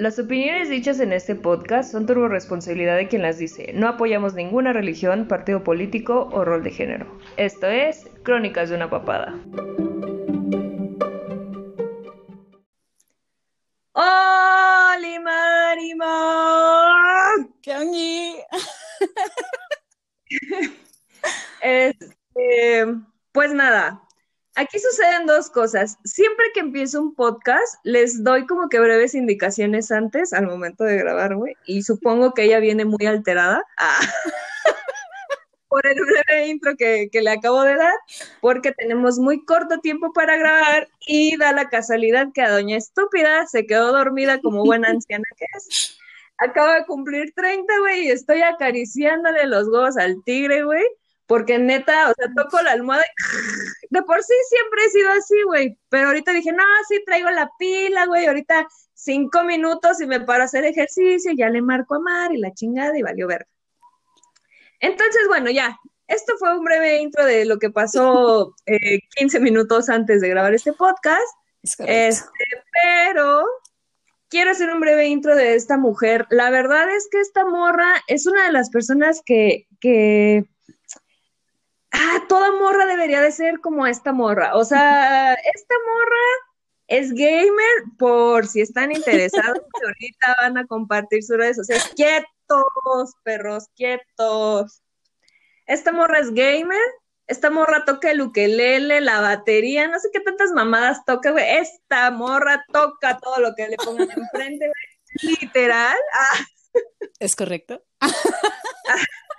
Las opiniones dichas en este podcast son turbo responsabilidad de quien las dice. No apoyamos ninguna religión, partido político o rol de género. Esto es Crónicas de una papada. Dos cosas. Siempre que empiezo un podcast, les doy como que breves indicaciones antes, al momento de grabar, güey, y supongo que ella viene muy alterada. Ah. por el breve intro que, que, le acabo de dar, porque tenemos muy corto tiempo para grabar y da la casualidad que a Doña Estúpida se quedó dormida como buena anciana que es. Acaba de cumplir 30, güey, y estoy acariciándole los huevos al tigre, güey, porque neta, o sea, toco la almohada y de por sí siempre he sido así, güey. Pero ahorita dije, no, sí traigo la pila, güey. Ahorita cinco minutos y me paro a hacer ejercicio, ya le marco a Mar y la chingada y valió verga. Entonces, bueno, ya. Esto fue un breve intro de lo que pasó eh, 15 minutos antes de grabar este podcast. Este, pero quiero hacer un breve intro de esta mujer. La verdad es que esta morra es una de las personas que, que ah, toda morra debería de ser como esta morra. O sea, esta morra es gamer por si están interesados, ahorita van a compartir sus redes sociales. Quietos, perros, quietos. Esta morra es gamer, esta morra toca el ukelele, la batería, no sé qué tantas mamadas toca, güey. Esta morra toca todo lo que le pongan enfrente, güey. Literal. Ah. ¿Es correcto?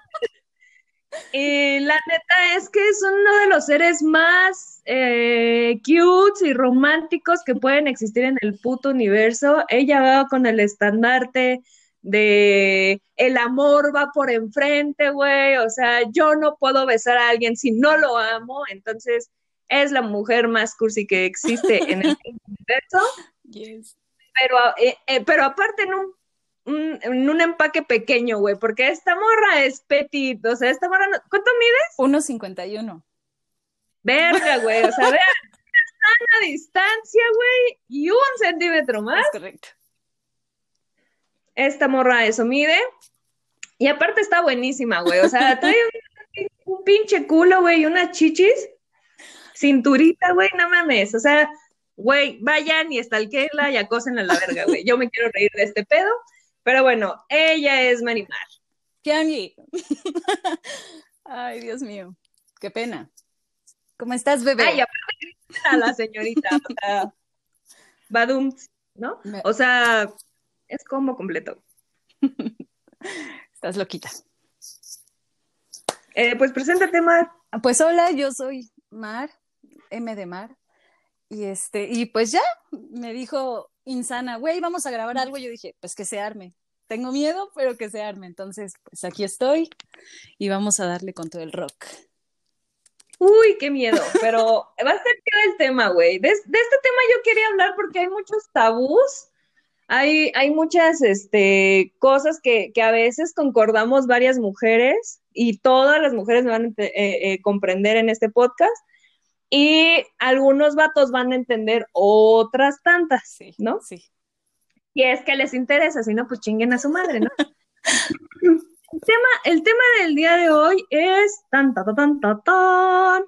Y la neta es que es uno de los seres más eh, cute y románticos que pueden existir en el puto universo. Ella va con el estandarte de el amor va por enfrente, güey. O sea, yo no puedo besar a alguien si no lo amo. Entonces, es la mujer más cursi que existe en el universo. Pero, eh, eh, pero aparte, en un un, en un empaque pequeño, güey, porque esta morra es petit, o sea, esta morra, ¿cuánto mides? 1.51. Verga, güey, o sea, vean, una distancia, güey, y un centímetro más. Es correcto. Esta morra eso mide, y aparte está buenísima, güey, o sea, trae un, un pinche culo, güey, y unas chichis, cinturita, güey, no mames, o sea, güey, vayan y estalquenla y acósenla a la verga, güey. Yo me quiero reír de este pedo. Pero bueno, ella es Marimar. Kiangi. Ay, Dios mío. Qué pena. ¿Cómo estás, bebé? Ay, a la señorita. o sea, Badum, ¿no? O sea, es como completo. Estás loquita. Eh, pues preséntate, Mar. Pues hola, yo soy Mar, M de Mar. Y este, y pues ya, me dijo insana, güey, vamos a grabar algo. Yo dije, pues que se arme. Tengo miedo, pero que se arme. Entonces, pues aquí estoy y vamos a darle con todo el rock. Uy, qué miedo, pero va a ser el tema, güey. De, este tema yo quería hablar porque hay muchos tabús, hay, hay muchas este, cosas que, que, a veces concordamos varias mujeres y todas las mujeres me van a eh, eh, comprender en este podcast y algunos vatos van a entender otras tantas, ¿no? Sí. Y es que les interesa, si no, pues chinguen a su madre, ¿no? el, tema, el tema del día de hoy es tan, tan, tan, tan, tan,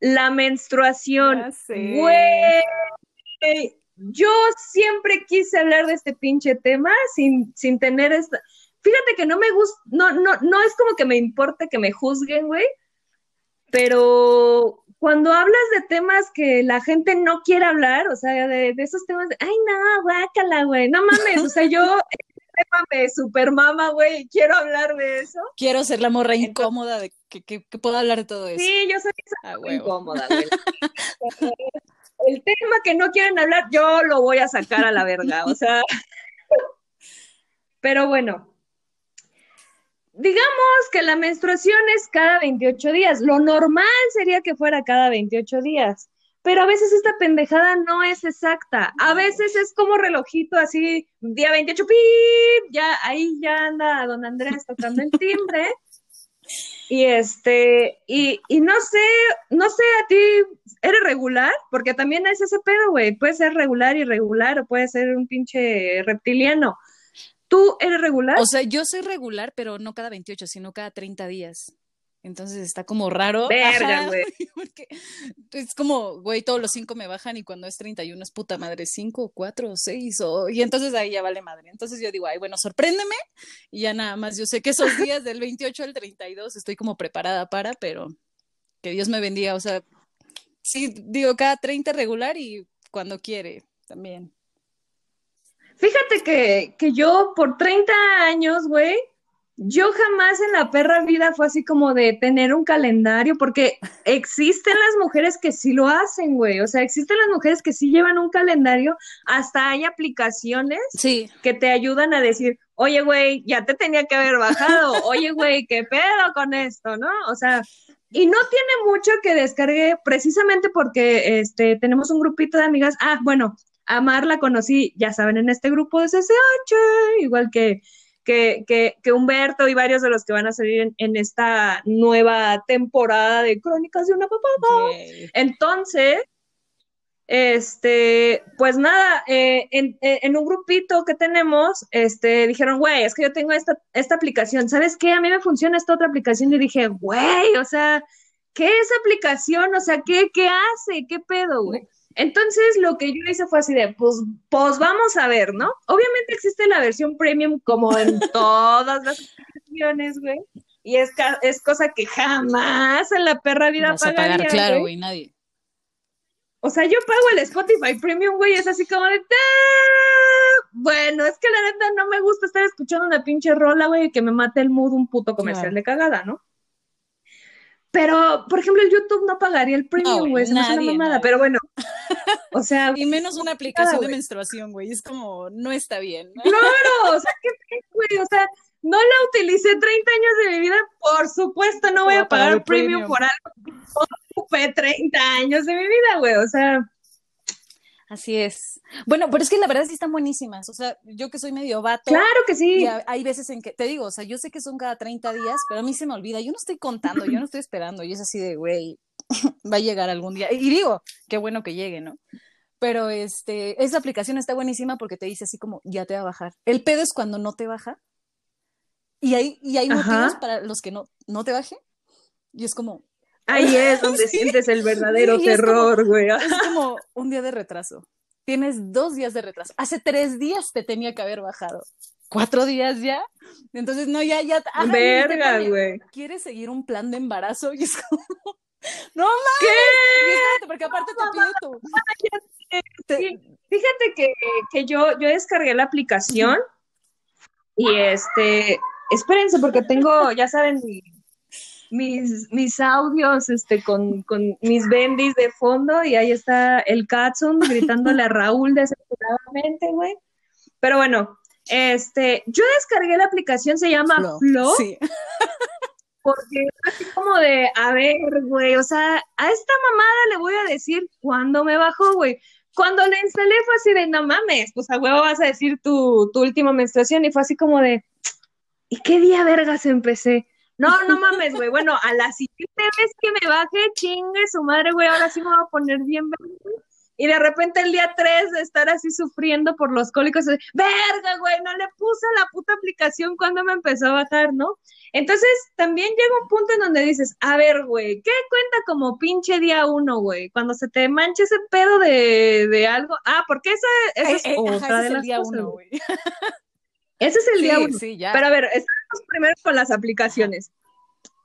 la menstruación. Güey, yo siempre quise hablar de este pinche tema sin, sin tener esta... Fíjate que no me gusta, no, no, no es como que me importe que me juzguen, güey, pero cuando hablas de temas que la gente no quiere hablar, o sea, de, esos temas de, ay, no, guácala, güey, no mames, o sea, yo, tema me super mama, güey, quiero hablar de eso. Quiero ser la morra incómoda de que, que, pueda hablar de todo eso. Sí, yo soy esa ah, incómoda, güey. El tema que no quieren hablar, yo lo voy a sacar a la verga, o sea. Pero bueno, digamos que la menstruación es cada 28 días. Lo normal sería que fuera cada 28 días. Pero a veces esta pendejada no es exacta. A veces es como relojito así, día 28, ¡pip! Ya, ahí ya anda don Andrés tocando el timbre. Y este, y, y no sé, no sé a ti ¿eres regular? Porque también es ese pedo, güey. Puede ser regular, irregular, o puede ser un pinche reptiliano. ¿Tú eres regular? O sea, yo soy regular, pero no cada 28, sino cada 30 días. Entonces está como raro. Verga, güey. es como, güey, todos los cinco me bajan y cuando es 31 es puta madre, cinco, cuatro, seis, o... y entonces ahí ya vale madre. Entonces yo digo, ay, bueno, sorpréndeme y ya nada más. Yo sé que esos días del 28 al 32 estoy como preparada para, pero que Dios me bendiga. O sea, sí, digo, cada 30 regular y cuando quiere también. Fíjate que, que yo por 30 años, güey, yo jamás en la perra vida fue así como de tener un calendario, porque existen las mujeres que sí lo hacen, güey. O sea, existen las mujeres que sí llevan un calendario. Hasta hay aplicaciones sí. que te ayudan a decir, oye, güey, ya te tenía que haber bajado. Oye, güey, ¿qué pedo con esto, no? O sea, y no tiene mucho que descargué precisamente porque este, tenemos un grupito de amigas. Ah, bueno, a Mar la conocí, ya saben, en este grupo de CCH, igual que que, que, Humberto y varios de los que van a salir en, esta nueva temporada de Crónicas de una Papá. Entonces, este, pues nada, eh, en, en, un grupito que tenemos, este, dijeron, güey, es que yo tengo esta, esta aplicación, ¿sabes qué? A mí me funciona esta otra aplicación y dije, güey, o sea, ¿qué es aplicación? O sea, ¿qué, qué hace? ¿Qué pedo, güey? Entonces, lo que yo hice fue así de, pues, pues vamos a ver, ¿no? Obviamente existe la versión premium como en todas las aplicaciones, güey. Y es, es cosa que jamás en la perra vida Vas pagaría, a pagar, claro, güey, nadie. O sea, yo pago el Spotify Premium, güey, es así como de... ¡Ah! Bueno, es que la neta no me gusta estar escuchando una pinche rola, güey, y que me mate el mood un puto comercial de cagada, ¿no? Pero, por ejemplo, el YouTube no pagaría el premium, güey, no, es una mamada, pero bueno, o sea... y menos una aplicación de menstruación, güey, es como, no está bien. Claro, o sea, qué güey, o sea, no la utilicé 30 años de mi vida, por supuesto no voy a pagar premium, por algo ocupé 30 años de mi vida, güey, o sea... Así es. Bueno, pero es que la verdad sí están buenísimas. O sea, yo que soy medio vato. Claro que sí. hay veces en que, te digo, o sea, yo sé que son cada 30 días, pero a mí se me olvida. Yo no estoy contando, yo no estoy esperando. Y es así de, güey, va a llegar algún día. Y digo, qué bueno que llegue, ¿no? Pero este, esa aplicación está buenísima porque te dice así como, ya te va a bajar. El pedo es cuando no te baja. Y hay, y hay motivos para los que no, no te baje. Y es como, Ahí es donde sientes el verdadero terror, güey. Es, como un día de retraso. Tienes dos días de retraso. Hace tres días te tenía que haber bajado. ¿Cuatro días ya? Entonces, no, ya, ya. Verga, güey. ¿Quieres seguir un plan de embarazo? Y es como. ¡No mames! Porque aparte te pide tu. Fíjate que, que yo, yo descargué la aplicación y este. Espérense, porque tengo, ya saben, mis, mis audios este, con, con mis bendis de fondo y ahí está el Katsun gritándole a Raúl desesperadamente, güey. Pero bueno, este, yo descargué la aplicación, se llama Flow. Sí. Porque así como de, a ver, güey, o sea, a esta mamada le voy a decir cuándo me bajó, güey. Cuando la instalé fue así de, no mames, pues a huevo vas a decir tu, tu última menstruación y fue así como de, ¿y qué día vergas empecé? No, no mames, güey. Bueno, a la siguiente vez que me baje, chingue su madre, güey, ahora sí me voy a poner bien Y de repente el día 3 de estar así sufriendo por los cólicos, verga, güey, no le puse la puta aplicación cuando me empezó a bajar, ¿no? Entonces también llega un punto en donde dices, a ver, güey, ¿qué cuenta como pinche día uno, güey? Cuando se te mancha ese pedo de, de algo. Ah, porque esa, esa es eh, otra de las día uno, güey. Ese es el día uno. Pero a ver, estamos primero con las aplicaciones.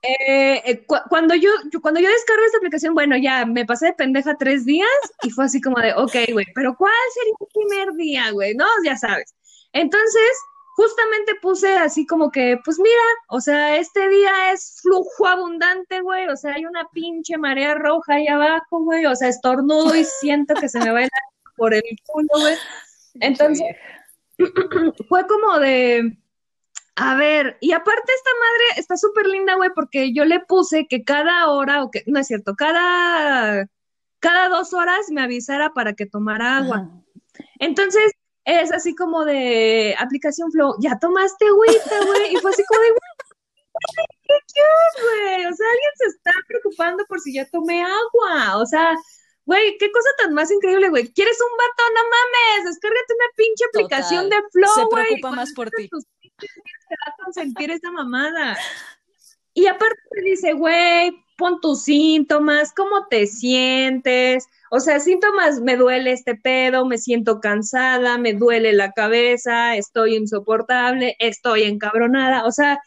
Eh, eh, cuando, yo, cuando yo descargo esta aplicación, bueno, ya me pasé de pendeja tres días y fue así como de, ok, güey, pero ¿cuál sería el primer día, güey? No, ya sabes. Entonces, justamente puse así como que, pues mira, o sea, este día es flujo abundante, güey, o sea, hay una pinche marea roja ahí abajo, güey, o sea, estornudo y siento que se me va a ir por el culo, güey. Entonces, fue como de, a ver, y aparte esta madre está súper linda, güey, porque yo le puse que cada hora, o que, no es cierto, cada, cada dos horas me avisara para que tomara agua. Entonces, es así como de aplicación Flow, ya tomaste agüita, güey, y fue así como de, qué güey, o sea, alguien se está preocupando por si ya tomé agua, o sea, Güey, qué cosa tan más increíble, güey. ¿Quieres un vato? No mames, descárgate una pinche aplicación Total. de Flow, Se güey. preocupa Con más por ti. tus Te va a consentir esa mamada. Y aparte te dice, güey, pon tus síntomas, cómo te sientes. O sea, síntomas, me duele este pedo, me siento cansada, me duele la cabeza, estoy insoportable, estoy encabronada. O sea,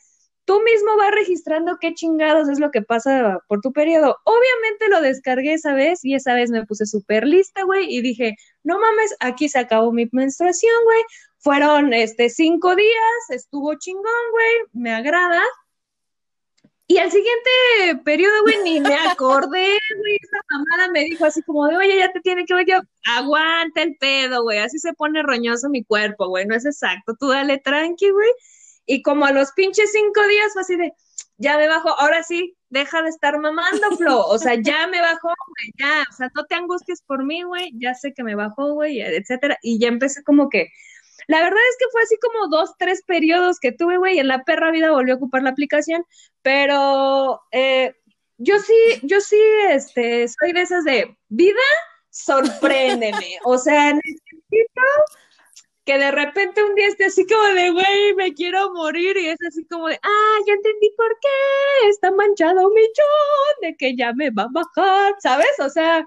tú mismo vas registrando qué chingados es lo que pasa por tu periodo. Obviamente lo descargué esa vez y esa vez me puse súper lista, güey, y dije, no mames, aquí se acabó mi menstruación, güey. Fueron este cinco días, estuvo chingón, güey, me agrada. Y al siguiente periodo, güey, ni me acordé, güey, esa mamada me dijo así como de, oye, ya te tiene que yo, aguanta el pedo, güey, así se pone roñoso mi cuerpo, güey, no es exacto, tú dale tranqui, güey. Y como a los pinches cinco días fue así de, ya me bajó, ahora sí, deja de estar mamando, Flo, o sea, ya me bajó, güey, ya, o sea, no te angusties por mí, güey, ya sé que me bajó, güey, etcétera, y ya empecé como que, la verdad es que fue así como dos, tres periodos que tuve, güey, y en la perra vida volvió a ocupar la aplicación, pero eh, yo sí, yo sí, este, soy de esas de vida, sorpréndeme, o sea, necesito que de repente un día esté así como de, güey, me quiero morir, y es así como de, ah, ya entendí por qué, está manchado un millón, de que ya me va a bajar, ¿sabes? O sea,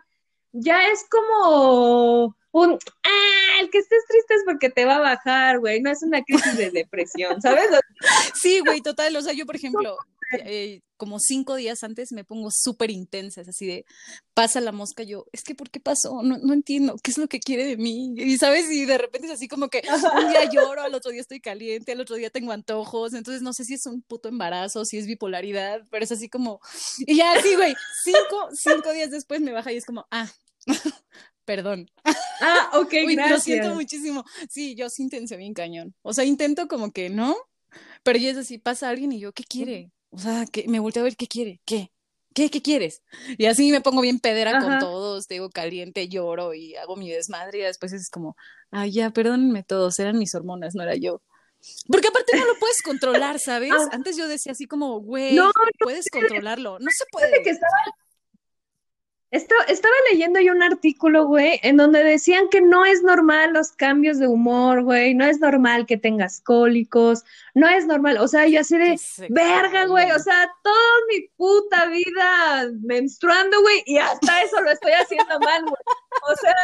ya es como un, ah, el que estés triste es porque te va a bajar, güey, no es una crisis de depresión, ¿sabes? Sí, güey, total. O sea, yo, por ejemplo, eh, como cinco días antes me pongo súper intensa, es así de, pasa la mosca, yo, es que, ¿por qué pasó? No, no entiendo, ¿qué es lo que quiere de mí? Y, ¿sabes? Y de repente es así como que un día lloro, al otro día estoy caliente, al otro día tengo antojos, entonces no sé si es un puto embarazo, si es bipolaridad, pero es así como, y ya así, güey, cinco, cinco días después me baja y es como, ah, perdón. Ah, ok, Uy, gracias. lo siento muchísimo. Sí, yo sí intenté bien cañón. O sea, intento como que no, pero ya es así, pasa alguien y yo, ¿qué quiere? O sea, que me volteo a ver, ¿qué quiere? ¿Qué? ¿Qué, qué quieres? Y así me pongo bien pedera con todos, te digo caliente, lloro y hago mi desmadre y después es como, ay, ya, perdónenme todos, eran mis hormonas, no era yo. Porque aparte no lo puedes controlar, ¿sabes? Ah. Antes yo decía así como, güey, No, puedes controlarlo. No se puede. que estaba, estaba, estaba leyendo yo un artículo, güey, en donde decían que no es normal los cambios de humor, güey, no es normal que tengas cólicos, no es normal, o sea, yo así de, verga, güey, o sea, toda mi puta vida menstruando, güey, y hasta eso lo estoy haciendo mal, güey, o sea,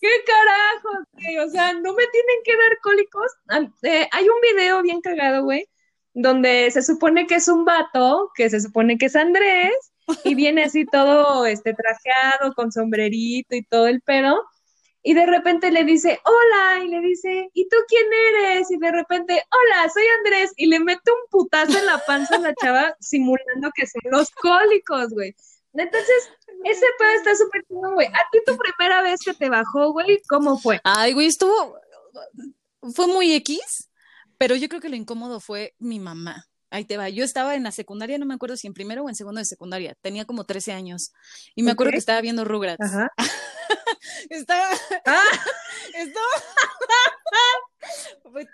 ¿qué carajo, güey? O sea, no me tienen que dar cólicos. Eh, hay un video bien cagado, güey, donde se supone que es un vato, que se supone que es Andrés, y viene así todo este trajeado, con sombrerito y todo el pedo, y de repente le dice, hola, y le dice, ¿y tú quién eres? Y de repente, hola, soy Andrés, y le mete un putazo en la panza a la chava, simulando que son los cólicos, güey. Entonces, ese pedo está súper chingón, güey. A ti tu primera vez que te bajó, güey, ¿cómo fue? Ay, güey, estuvo, fue muy X, pero yo creo que lo incómodo fue mi mamá. Ahí te va. Yo estaba en la secundaria, no me acuerdo si en primero o en segundo de secundaria. Tenía como 13 años. Y me acuerdo que estaba viendo Rugrats. Ajá. Estaba, Ah, estaba.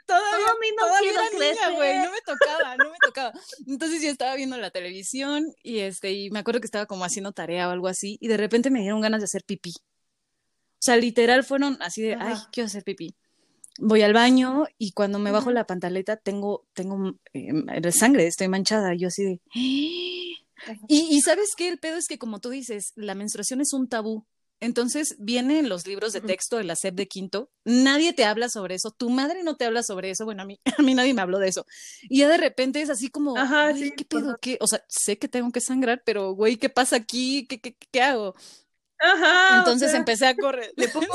Todavía, no todavía era niña, güey. No me tocaba, no me tocaba. Entonces yo estaba viendo la televisión y este, y me acuerdo que estaba como haciendo tarea o algo así, y de repente me dieron ganas de hacer pipí. O sea, literal fueron así de, ay, quiero hacer pipí. Voy al baño y cuando me bajo la pantaleta tengo, tengo eh, sangre, estoy manchada. Yo así de. Y, y sabes qué, el pedo es que como tú dices, la menstruación es un tabú. Entonces viene en los libros de texto de la SEP de quinto, nadie te habla sobre eso, tu madre no te habla sobre eso, bueno, a mí, a mí nadie me habló de eso. Y ya de repente es así como, Ajá, sí, ¿qué pedo? ¿Qué? O sea, sé que tengo que sangrar, pero güey, ¿qué pasa aquí? ¿Qué, qué, qué hago? Ajá, o Entonces sea, empecé a correr. le pongo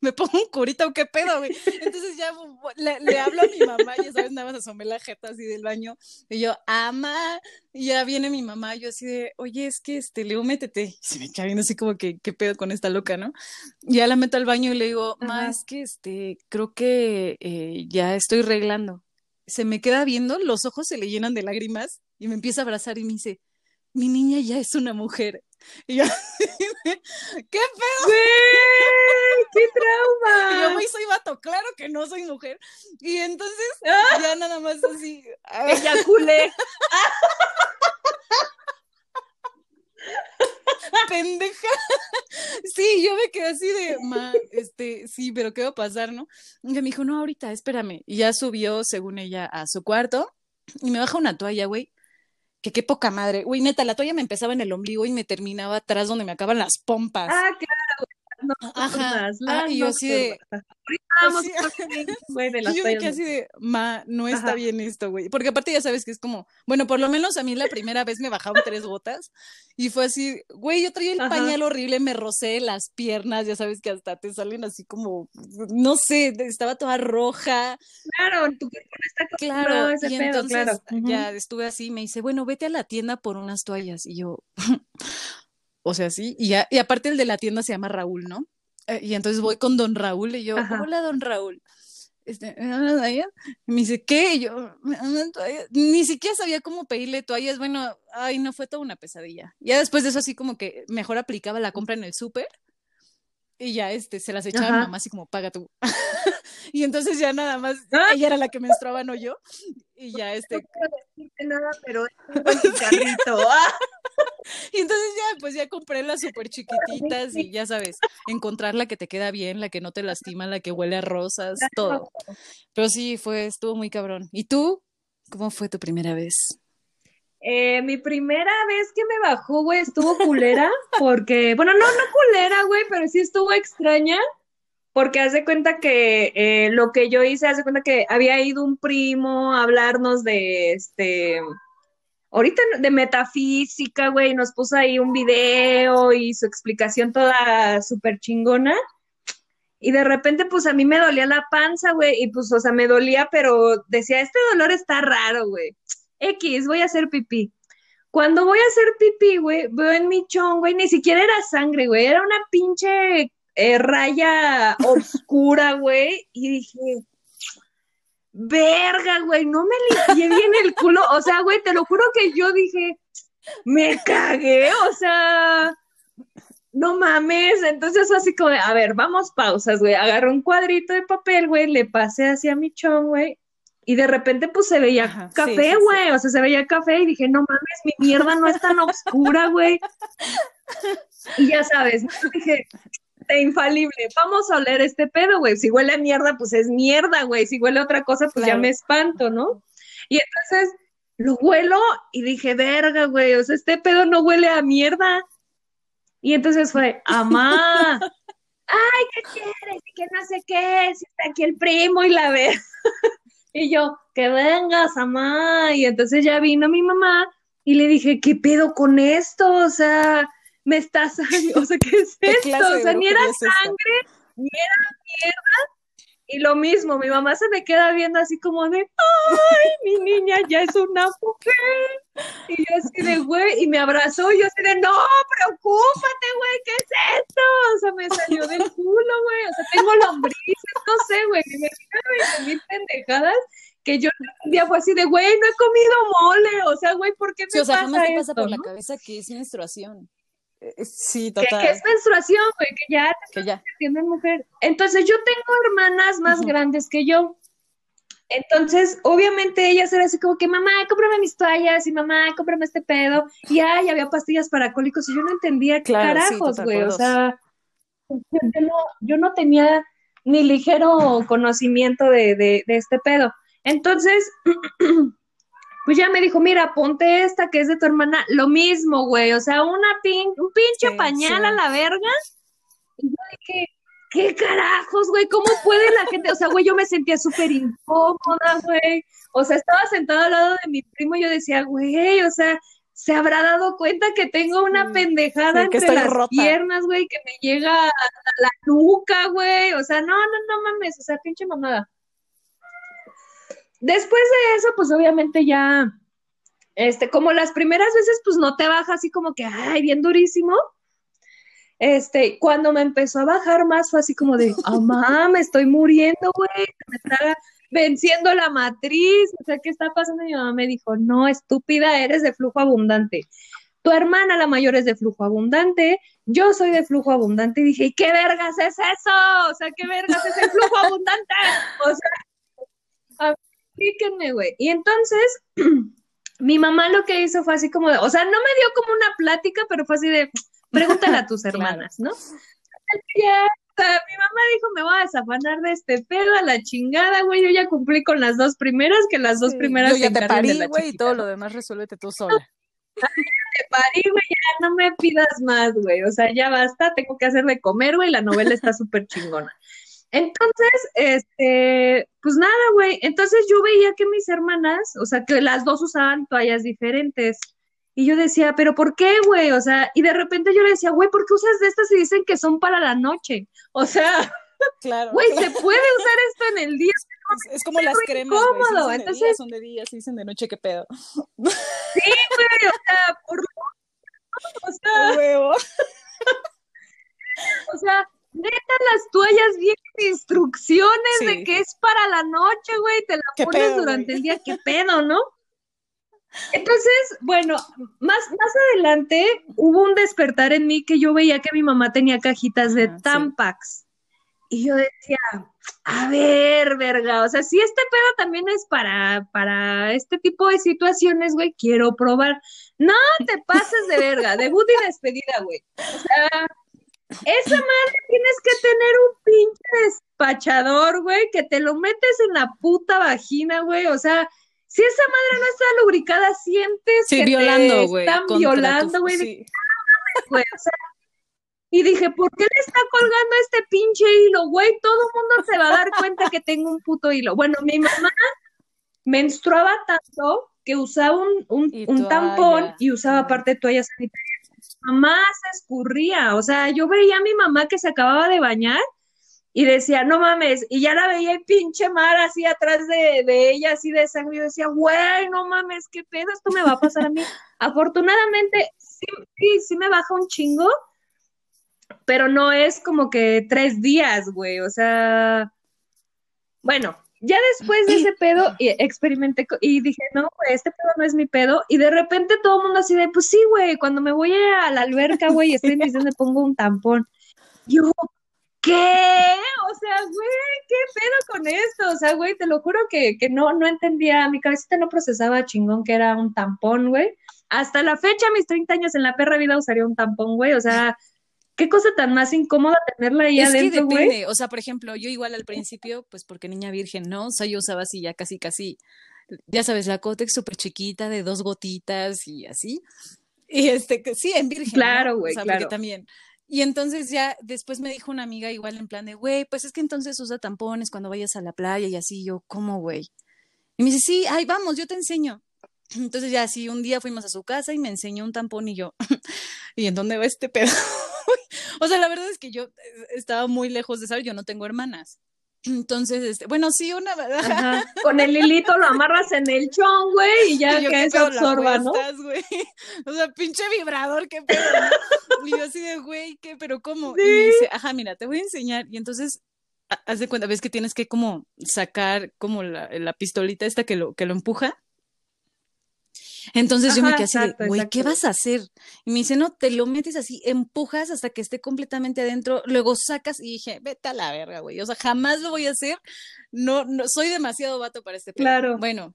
me pongo un curita o qué pedo, güey. Entonces ya le, le, hablo a mi mamá, ya sabes, nada más asomé la jeta así del baño. Y yo, ama, y ya viene mi mamá, yo así de, oye, es que este, Leo, métete. Y se me viendo así como que, qué pedo con esta loca, ¿no? Y ya la meto al baño y le digo, ma, es que este, creo que eh, ya estoy reglando. Se me queda viendo, los ojos se le llenan de lágrimas y me empieza a abrazar y me dice, mi niña ya es una mujer. Y yo, ¿qué pedo? ¡Güey! ¡Qué Y yo, trauma! güey, soy vato, claro que no soy mujer. Y entonces, ¡Ah! ya nada más así. ah, Eyaculé. pendeja. Sí, yo me quedé así de, ma, este, sí, pero ¿qué va a pasar, no? Y me dijo, no, ahorita, espérame. Y ya subió, según ella, a su cuarto y me baja una toalla, güey. Que qué poca madre. Güey, neta, la toalla me empezaba en el ombligo y me terminaba atrás donde me acaban las pompas. Ah, claro, Ajá. Ah, y yo así de. Vamos, güey, de las y yo me quedé así de, ma, no está bien esto, güey. Porque aparte ya sabes que es como, bueno, por lo menos a mí la primera vez me bajaron tres gotas y fue así, güey, yo traía el pañal horrible, me rocé las piernas, ya sabes que hasta te salen así como, no sé, estaba toda roja. Claro, tu cuerpo no está claro. Ese y entonces claro. ya estuve así, me dice, bueno, vete a la tienda por unas toallas. Y yo, o sea, sí, y, ya, y aparte el de la tienda se llama Raúl, ¿no? Eh, y entonces voy con don Raúl y yo, hola don Raúl. Este, ¿me? Y me dice, ¿qué? Y yo. Ni siquiera sabía cómo pedirle toallas. Bueno, ay, no fue toda una pesadilla. Ya después de eso, así como que mejor aplicaba la compra en el súper y ya este, se las echaba a mi mamá así como, paga tú. y entonces ya nada más, ¡Ah! ella era la que menstruaba, no yo. Y ya este. No quiero decirte nada, pero es un carrito. y entonces ya, pues ya compré las súper chiquititas y ya sabes, encontrar la que te queda bien, la que no te lastima, la que huele a rosas, todo. Pero sí, fue, estuvo muy cabrón. ¿Y tú? ¿Cómo fue tu primera vez? Eh, mi primera vez que me bajó, güey, estuvo culera, porque, bueno, no, no culera, güey, pero sí estuvo extraña, porque hace cuenta que eh, lo que yo hice, hace cuenta que había ido un primo a hablarnos de, este, ahorita de metafísica, güey, nos puso ahí un video y su explicación toda súper chingona. Y de repente, pues a mí me dolía la panza, güey, y pues, o sea, me dolía, pero decía, este dolor está raro, güey. X, voy a hacer pipí. Cuando voy a hacer pipí, güey, veo en mi chon, güey, ni siquiera era sangre, güey, era una pinche eh, raya oscura, güey, y dije, verga, güey, no me limpié bien el culo, o sea, güey, te lo juro que yo dije, me cagué, o sea, no mames, entonces así como de, a ver, vamos pausas, güey, agarré un cuadrito de papel, güey, le pasé hacia mi chon, güey, y de repente pues se veía café, güey, o sea, se veía café y dije, no mames, mi mierda no es tan oscura, güey. Y ya sabes, dije, infalible, vamos a oler este pedo, güey. Si huele a mierda, pues es mierda, güey. Si huele a otra cosa, pues ya me espanto, ¿no? Y entonces lo huelo y dije, verga, güey, o sea, este pedo no huele a mierda. Y entonces fue, amá, ay, ¿qué quieres? Y que no sé qué, si está aquí el primo y la ve. Y yo, que vengas, mamá. Y entonces ya vino mi mamá y le dije, ¿qué pedo con esto? O sea, me estás, o sea, ¿qué es esto? O sea, ni era sangre, ni era mierda. Y lo mismo, mi mamá se me queda viendo así como de, ay, mi niña ya es una mujer. Y yo así de, güey, y me abrazó, y yo así de, no, preocúpate, güey, ¿qué es esto? O sea, me salió del culo, güey, o sea, tengo lombrices, no sé, güey, me imagino mil pendejadas que yo un día fue así de, güey, no he comido mole, o sea, güey, ¿por qué me sí, o sea, pasa jamás te pasa por la cabeza que es menstruación. Eh, sí, total. Que, es menstruación, güey, que ya te que ya. mujer. Entonces, yo tengo hermanas más grandes que yo. Entonces, obviamente ellas eran así como que, mamá, cómprame mis toallas, y mamá, cómprame este pedo. Y ay, había pastillas para cólicos, y yo no entendía qué carajos, güey. o sea, yo, no, yo no tenía ni ligero conocimiento de, de, de este pedo. Entonces, pues ya me dijo, mira, ponte esta que es de tu hermana, lo mismo, güey, o sea, una pin, un pinche pañal a la verga. Y yo dije, ¿qué carajos, güey? ¿Cómo puede la gente? O sea, güey, yo me sentía súper incómoda, güey. O sea, estaba sentada al lado de mi primo y yo decía, güey, o sea, se habrá dado cuenta que tengo una pendejada entre las piernas, güey, que me llega a la nuca, güey. O sea, no, no, no mames, o sea, pinche mamada. Después de eso, pues obviamente ya, este, como las primeras veces, pues no te baja así como que, ay, bien durísimo. Este, cuando me empezó a bajar más, fue así como de, oh, mamá, me estoy muriendo, güey, me está venciendo la matriz, o sea, ¿qué está pasando? mi mamá me dijo, no, estúpida, eres de flujo abundante. Tu hermana, la mayor, es de flujo abundante, yo soy de flujo abundante, y dije, ¿y qué vergas es eso? O sea, ¿qué vergas es el flujo abundante? O sea, explíquenme, güey. Y entonces, mi mamá lo que hizo fue así como de, o sea, no me dio como una plática, pero fue así de, Pregúntale a tus hermanas, ¿no? Ya, mi mamá dijo, me voy a desafanar de este pedo a la chingada, güey. Yo ya cumplí con las dos primeras, que las dos primeras yo ya te parí, güey, y todo lo demás resuélvete tú sola. te parí, güey, ya no me pidas más, güey. O sea, ya basta, tengo que hacer de comer, güey. La novela está súper chingona. Entonces, este, pues nada, güey. Entonces yo veía que mis hermanas, o sea, que las dos usaban toallas diferentes. Y yo decía, ¿pero por qué, güey? O sea, y de repente yo le decía, güey, ¿por qué usas de estas y dicen que son para la noche? O sea, claro. Güey, se puede usar esto en el día. Es, como las cremas, güey. Si Entonces, de día, son de día, si dicen de noche, ¿qué pedo? Sí, güey, o sea, por... O sea... Huevo. O sea, neta, las toallas vienen instrucciones de que es para la noche, güey, te la pones durante el día, qué pedo, ¿no? Entonces, bueno, más, más adelante hubo un despertar en mí que yo veía que mi mamá tenía cajitas de Tampax. Y yo decía, a ver, verga, o sea, si este pedo también es para, para este tipo de situaciones, güey, quiero probar. No te pases de verga, debut y despedida, güey. O sea, esa madre tienes que tener un pinche despachador, güey, que te lo metes en la puta vagina, güey. O sea, si esa madre no está lubricada, sientes que violando, te están violando, güey. O sea, y dije, ¿por qué le está colgando este pinche hilo, güey? Todo el mundo se va a dar cuenta que tengo un puto hilo. Bueno, mi mamá menstruaba tanto que usaba un, un, tampón y usaba aparte toallas sanitarias mamá se escurría, o sea, yo veía a mi mamá que se acababa de bañar y decía, no mames, y ya la veía el pinche mar así atrás de, ella, así de sangre, y decía, güey, no mames, qué pedo, esto me va a pasar a mí. Afortunadamente, sí, sí, sí me baja un chingo, pero no es como que tres días, güey, o sea, bueno, ya después de ese pedo, experimenté y dije, no, güey, este pedo no es mi pedo. Y de repente todo el mundo así de, pues sí, güey, cuando me voy a la alberca, güey, estoy en me pongo un tampón. Yo, ¿qué? O sea, güey, ¿qué pedo con esto? O sea, güey, te lo juro que, que no, no entendía, mi cabecita no procesaba chingón que era un tampón, güey. Hasta la fecha, mis 30 años en la perra vida usaría un tampón, güey. O sea, qué cosa tan más incómoda tenerla ahí es adentro, que depende. O sea, por ejemplo, yo igual al principio, pues porque niña virgen, ¿no? O sea, yo usaba así ya casi, casi, ya sabes, la Cotex súper chiquita de dos gotitas y así. Y este, sí, en virgen. Claro, güey, o sea, claro. Porque también. Y entonces ya después me dijo una amiga igual en plan de, güey, pues es que entonces usa tampones cuando vayas a la playa y así. Yo, ¿cómo, güey? Y me dice, sí, ay, vamos, yo te enseño. Entonces ya así un día fuimos a su casa y me enseñó un tampón y yo, ¿y en dónde va este pedo? o sea, la verdad es que yo eh, estaba muy lejos de saber, yo no tengo hermanas. Entonces, este, bueno, sí, una Ajá. Con el hilito lo amarras en el chón, güey, y ya que se absorba, ¿no? Güey? O sea, pinche vibrador, qué pedo. ¿no? Y yo así de, güey, ¿qué? ¿Pero cómo? Y me dice, ajá, mira, te voy a enseñar. Y entonces, haz de cuenta, ves que tienes que como sacar como la, la pistolita esta que lo, que lo empuja. Entonces yo me quedé así, güey, ¿qué vas a hacer? Y me dice, no, te lo metes así, empujas hasta que esté completamente adentro, luego sacas y dije, vete a la verga, güey. O sea, jamás lo voy a hacer. No, no, soy demasiado vato para este Claro. Bueno,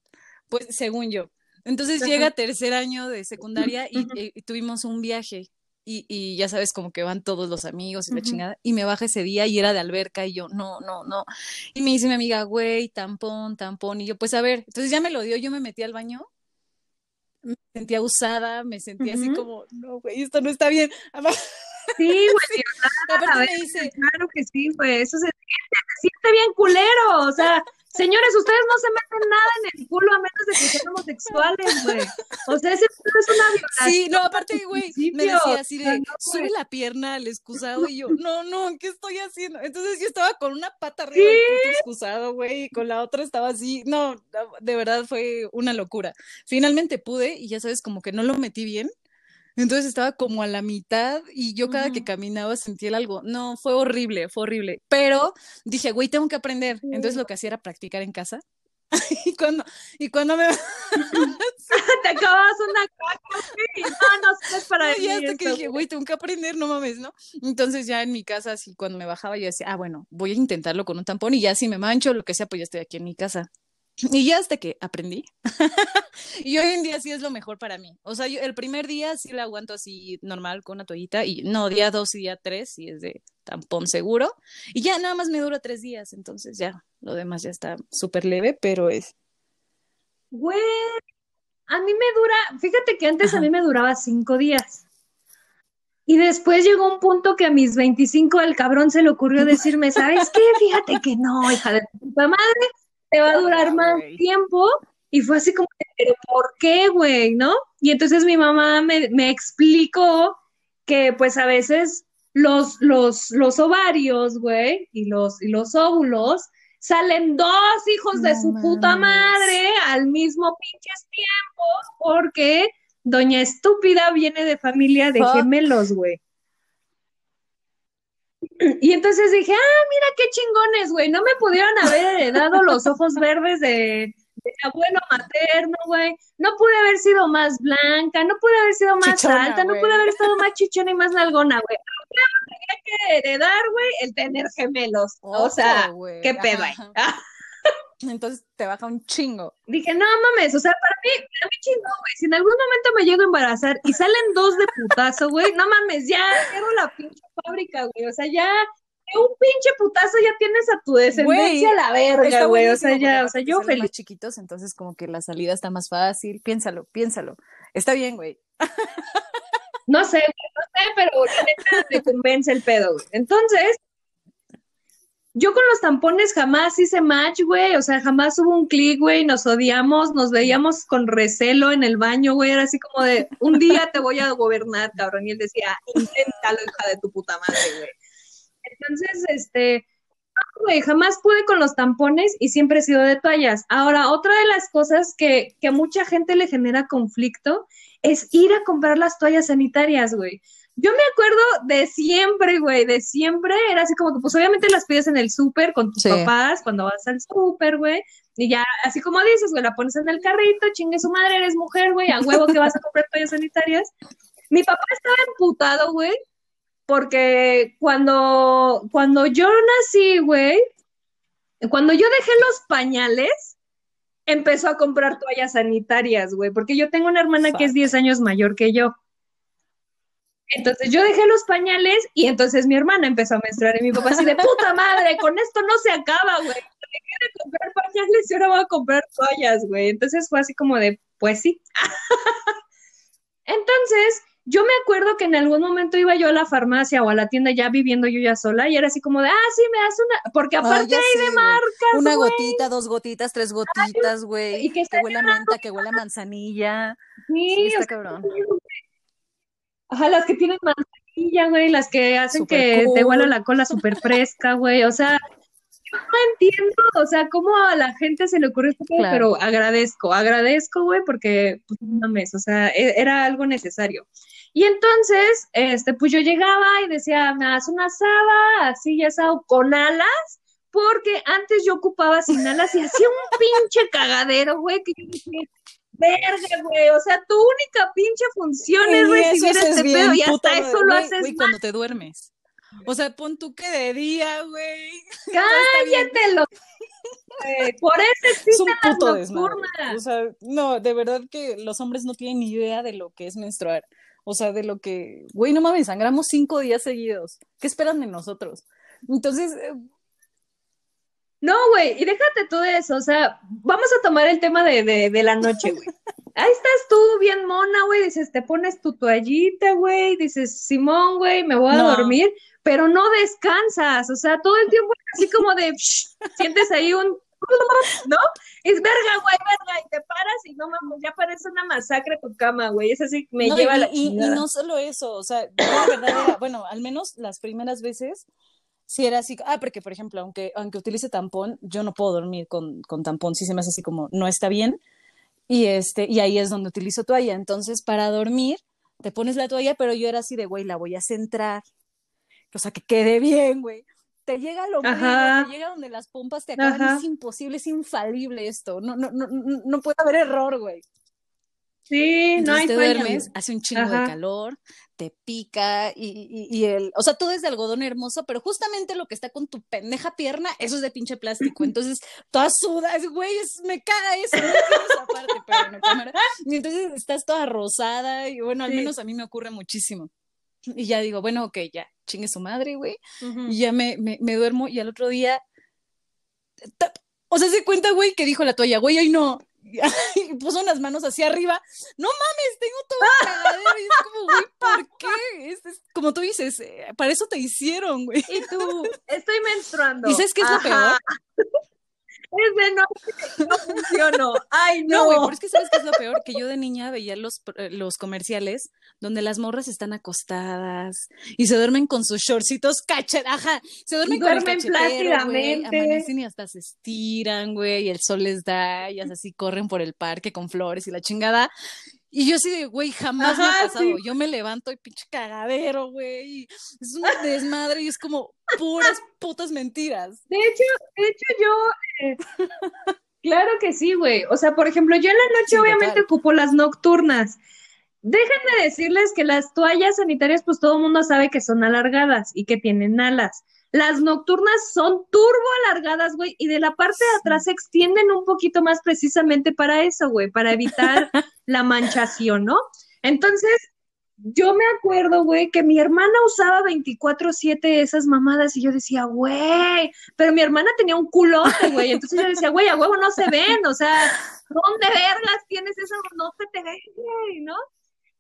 pues según yo. Entonces llega tercer año de secundaria y, tuvimos un viaje. Y, y, ya sabes, como que van todos los amigos y la chingada. Y me baja ese día y era de alberca y yo, no, no, no. Y me dice mi amiga, güey, tampón, tampón. Y yo, pues a ver, entonces ya me lo dio, yo me metí al baño me sentía usada, me sentía así como, no, güey, esto no está bien. Sí, güey, claro, claro que sí, güey, eso se siente bien culero, o sea, Señores, ustedes no se meten nada en el culo a menos de que sean homosexuales, güey. O sea, ese es una violación. Sí, no, aparte, güey, me decía así de, sube la pierna al excusado y yo, no, no, ¿qué estoy haciendo? Entonces yo estaba con una pata arriba del excusado, güey, y con la otra estaba así. No, de verdad fue una locura. Finalmente pude y ya sabes, como que no lo metí bien. Entonces estaba como a la mitad y yo cada que caminaba sentía el algo. No, fue horrible, fue horrible. Pero dije, güey, tengo que aprender. Entonces lo que hacía era practicar en casa. y cuando, y cuando me te acabas una caca, no, no es para Y hasta que dije, güey, tengo que aprender, no mames, ¿no? Entonces ya en mi casa, así cuando me bajaba, yo decía, ah, bueno, voy a intentarlo con un tampón y ya si me mancho, lo que sea, pues ya estoy aquí en mi casa. Y ya hasta que aprendí. y hoy en día sí es lo mejor para mí. O sea, yo el primer día sí la aguanto así normal con una toallita y no, día dos y día tres sí es de tampón seguro. Y ya nada más me dura tres días, entonces ya lo demás ya está súper leve, pero es... Güey, a mí me dura, fíjate que antes a mí me duraba cinco días. Y después llegó un punto que a mis 25 el cabrón se le ocurrió decirme, ¿sabes qué? Fíjate que no, hija de puta madre, te va a durar más tiempo. Y fue así como, pero ¿por qué, güey? ¿No? Y entonces mi mamá me, me explicó que pues a veces los, los, los ovarios, güey, y los, y los óvulos, salen dos hijos de su puta madre al mismo pinches tiempo, porque Doña Estúpida viene de familia de gemelos, güey. Y entonces dije, ah, mira qué chingones, güey. No me pudieron haber heredado los ojos verdes de, abuelo materno, güey. No pude haber sido más blanca, no pude haber sido más alta, no pude haber estado más chichona y más nalgona, güey. Tenía que heredar, güey, el tener gemelos. o sea, qué pedo hay. Entonces te baja un chingo. Dije, no mames, o sea, para mí, para mí chingo, güey. Si en algún momento me llego a embarazar y salen dos de putazo, güey, no mames, ya cierro la pinche fábrica, güey. O sea, ya un pinche putazo ya tienes a tu descendencia a la verga, güey. O sea, ya, o sea, yo feliz. Más chiquitos, entonces como que la salida está más fácil. Piénsalo, piénsalo. Está bien, güey. No sé, no sé, pero la neta me convence el pedo, güey. Entonces, yo con los tampones jamás hice match, güey, o sea, jamás hubo un clic, güey, nos odiamos, nos veíamos con recelo en el baño, güey, era así como de, un día te voy a gobernar, cabrón, y él decía, inténtalo, hija de tu puta madre, güey. Entonces, este, güey, jamás pude con los tampones y siempre he sido de toallas. Ahora, otra de las cosas que, que a mucha gente le genera conflicto es ir a comprar las toallas sanitarias, güey. Yo me acuerdo de siempre, güey, de siempre. Era así como que, pues obviamente las pides en el súper con tus papás cuando vas al súper, güey. Y ya, así como dices, güey, la pones en el carrito, chingue su madre, eres mujer, güey, a huevo que vas a comprar toallas sanitarias. Mi papá estaba emputado, güey, porque cuando, cuando yo nací, güey, cuando yo dejé los pañales, empezó a comprar toallas sanitarias, güey, porque yo tengo una hermana que es 10 años mayor que yo. Entonces yo dejé los pañales y entonces mi hermana empezó a menstruar y mi papá así de puta madre, con esto no se acaba, güey. Dejé de comprar pañales y ahora voy a comprar toallas, güey. Entonces fue así como de, pues sí. entonces, yo me acuerdo que en algún momento iba yo a la farmacia o a la tienda ya viviendo yo ya sola y era así como de, ah, sí, me das una, porque aparte hay de marcas. Una gotita, dos gotitas, tres gotitas, güey. que, que huele a menta, que huele a manzanilla. Sí, está cabrón. Ajá, las que tienen manzanilla, güey, las que hacen que te huela la cola súper fresca, güey. O sea, yo no entiendo, o sea, cómo a la gente se le ocurre esto, pero agradezco, agradezco, güey, porque, pues, no mames, o sea, e, era algo necesario. Y entonces, este, pues yo llegaba y decía, me das una saba, así ya sao, con alas, porque antes yo ocupaba sin alas y hacía un pinche cagadero, güey, que yo dije, verga, güey. O sea, tu única pinche función es recibir este pedo y hasta eso lo haces. Güey, cuando te duermes. O sea, pon tú que de día, güey. Cállatelo. por eso existen las nocturnas. O sea, no, de verdad que los hombres no tienen ni idea de lo que es menstruar. O sea, de lo que, güey, no mames, sangramos cinco días seguidos. ¿Qué esperan de nosotros? Entonces, eh, no, güey, y déjate tú de eso, o sea, vamos a tomar el tema de, de, de la noche, güey. Ahí estás tú bien mona, güey, dices, te pones tu toallita, güey, dices, Simón, güey, me voy a dormir, pero no descansas, o sea, todo el tiempo así como de, sientes ahí un, ¿no? Es verga, güey, verga, y te paras y no mames, ya parece una masacre tu cama, güey, es así, me lleva la y, y, no solo eso, o sea, la verdad era, bueno, al menos las primeras veces si era así, ah, porque por ejemplo, aunque, aunque utilice tampón, yo no puedo dormir con, con tampón, si se me hace así como, no está bien, y, este, y ahí es donde utilizo toalla, entonces para dormir, te pones la toalla, pero yo era así de, güey, la voy a centrar, o sea, que quede bien, güey. Te llega lo mismo, te llega donde las pompas te acaban, es imposible, es infalible esto, no, no, no, no puede haber error, güey. Sí, no hay te duermes, hace un chingo de calor, te pica y, y- y el, o sea, todo es de algodón hermoso, pero justamente lo que está con tu pendeja pierna, eso es de pinche plástico. Entonces, todas sudas, güey, es- me caga eso, no esa parte, pero bueno, cámara. Y entonces estás toda rosada y bueno, al Sí. menos a mí me ocurre muchísimo. Y ya digo, bueno, ok, ya, chingue su madre, güey. Y ya me, me, me duermo y al otro día, o sea, se cuenta, güey, que dijo la toalla, güey, ay no. Y puso unas manos hacia arriba. No mames, tengo todo el cagadero. Y es como, güey, ¿por qué? Es, es- como tú dices, eh, para eso te hicieron, güey. Y tú, estoy menstruando. ¿Y sabes qué es lo Ajá. Ese no, no funcionó. Ay, No, no. güey, pero es que sabes qué es lo peor, que yo de niña veía los, eh, los comerciales donde las morras están acostadas y se duermen con sus shortcitos cachet, ajá, se duermen Y con duermen güey, plácidamente. amanecen y hasta se estiran, güey, y el sol les da, y así corren por el parque con flores y la chingada. Y yo así de, güey, jamás me ha pasado. sí. Yo me levanto y pinche cagadero, güey. Es un desmadre y es como puras putas mentiras. De hecho, de hecho yo, eh, claro que sí, güey. O sea, por ejemplo, yo en la noche Sí, obviamente total. ocupo las nocturnas. Déjenme decirles que las toallas sanitarias, pues todo el mundo sabe que son alargadas y que tienen alas. Las nocturnas son turbo alargadas, güey, y de la parte de atrás se extienden un poquito más precisamente para eso, güey, para evitar la manchación, ¿no? Entonces, yo me acuerdo, güey, que mi hermana usaba 24/7 esas mamadas y yo decía, güey, pero mi hermana tenía un culote, güey, entonces yo decía, güey, a huevo no se ven, o sea, ¿dónde vergas tienes eso? No se te ve, güey, ¿no?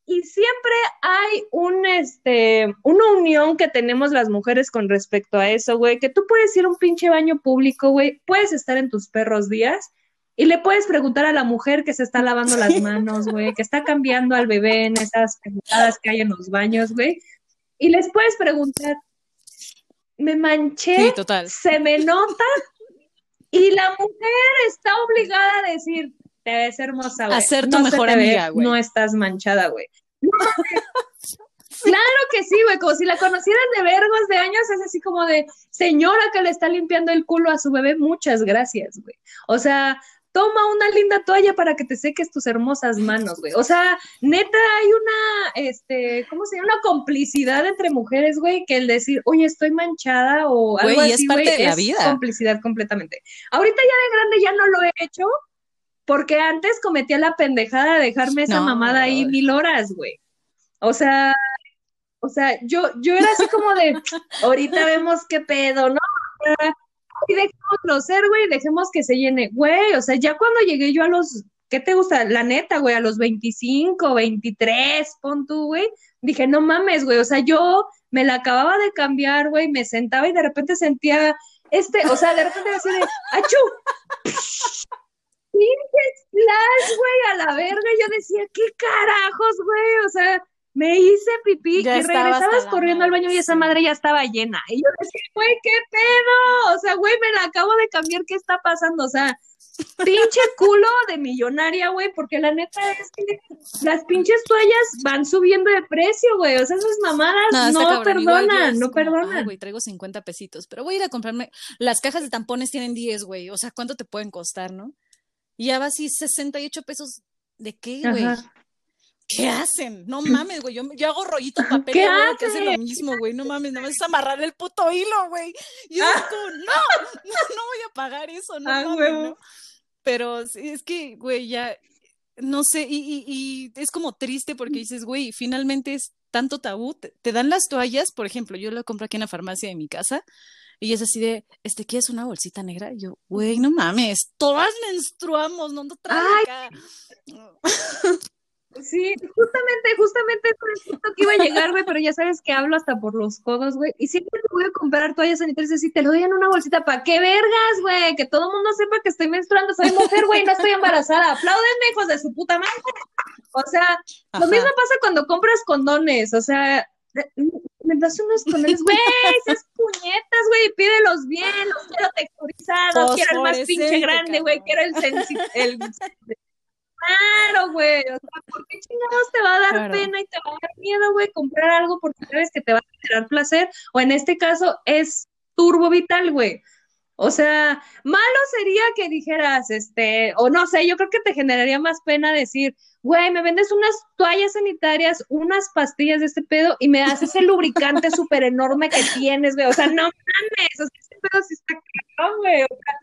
Y siempre hay un, este, una unión que tenemos las mujeres con respecto a eso, güey, que tú puedes ir a un pinche baño público, güey, puedes estar en tus perros días y le puedes preguntar a la mujer que se está lavando las manos, güey, que está cambiando al bebé en esas pendejadas que hay en los baños, güey, y les puedes preguntar, me manché, Sí, total. se me nota, y la mujer está obligada a decir, te ves hermosa, güey. A ser tu No mejor amiga, güey. No estás manchada, güey. Güey. Claro que sí, güey, como si la conocieran de vergos de años, es así como de señora que le está limpiando el culo a su bebé, muchas gracias, güey. O sea, toma una linda toalla para que te seques tus hermosas manos, güey. O sea, neta, hay una, este, ¿cómo se llama? Una complicidad entre mujeres, güey, que el decir, oye, estoy manchada o algo Güey, así, es parte güey, de la vida. complicidad completamente. Ahorita ya de grande ya no lo he hecho, porque antes cometía la pendejada de dejarme esa No, mamada ahí mil horas, güey. O sea, o sea, yo, yo era así como de, ahorita vemos qué pedo, ¿no? Y dejémoslo ser, güey, dejemos que se llene, güey, o sea, ya cuando llegué yo a los, ¿qué te gusta? La neta, güey, a los 25, 23, pon tú, güey, dije, no mames, güey, o sea, yo me la acababa de cambiar, güey, me sentaba y de repente sentía, este, o sea, de repente así de, ¡achú! Pinche splash, güey, a la verga, yo decía, ¿qué carajos, güey? O sea, me hice pipí Ya y regresabas corriendo al baño y esa madre, ya estaba llena. Y yo decía, güey, ¿qué pedo? O sea, güey, me la acabo de cambiar, ¿qué está pasando? O sea, pinche culo de millonaria, güey, porque la neta es que las pinches toallas van subiendo de precio, güey. O sea, esas mamadas No, no, cabrón. Perdonan, no como, perdonan. güey, traigo 50 pesitos, pero voy a ir a comprarme. Las cajas de tampones tienen 10, güey. O sea, ¿cuánto te pueden costar, no? Y ya va así 68 pesos. ¿De qué, güey? ¿Qué hacen? No mames, güey. Yo, yo hago rollito de papel ¿Qué y hago que hace hacen? lo mismo, güey. No mames, nada más es amarrar el puto hilo, güey. Y yo Ah. como, no, no, no voy a pagar eso, no Ah, mames. ¿no? Pero es que, güey, ya, no sé, y, y, y es como triste porque dices, güey, finalmente es tanto tabú. Te, te dan las toallas, por ejemplo, yo lo compro aquí en la farmacia de mi casa. Y es así de, este, ¿quieres una bolsita negra? Y yo, güey, no mames, todas menstruamos, no, Ay. acá. Sí, justamente, justamente es justo que iba a llegar, güey, pero ya sabes que hablo hasta por los codos, güey. Y siempre que voy a comprar toallas sanitarias así, te lo doy en una bolsita, ¿para qué vergas, güey? Que todo el mundo sepa que estoy menstruando, soy mujer, güey, no estoy embarazada. Apláudenme, hijos de su puta madre. O sea, lo mismo pasa cuando compras condones, o sea, me das unos condones, güey, esas puñetas, güey, pídelos bien, los quiero texturizados, quiero el más pinche grande, güey, quiero el sensi el Claro, güey, o sea, ¿por qué chingados te va a dar Claro. pena y te va a dar miedo, güey, comprar algo porque sabes que te va a generar placer? O en este caso es turbo vital, güey. O sea, malo sería que dijeras, este, o no sé, yo creo que te generaría más pena decir, güey, me vendes unas toallas sanitarias, unas pastillas de este pedo y me haces el lubricante súper enorme que tienes, güey. O sea, no mames, o sea, este pedo sí está claro, güey. O sea,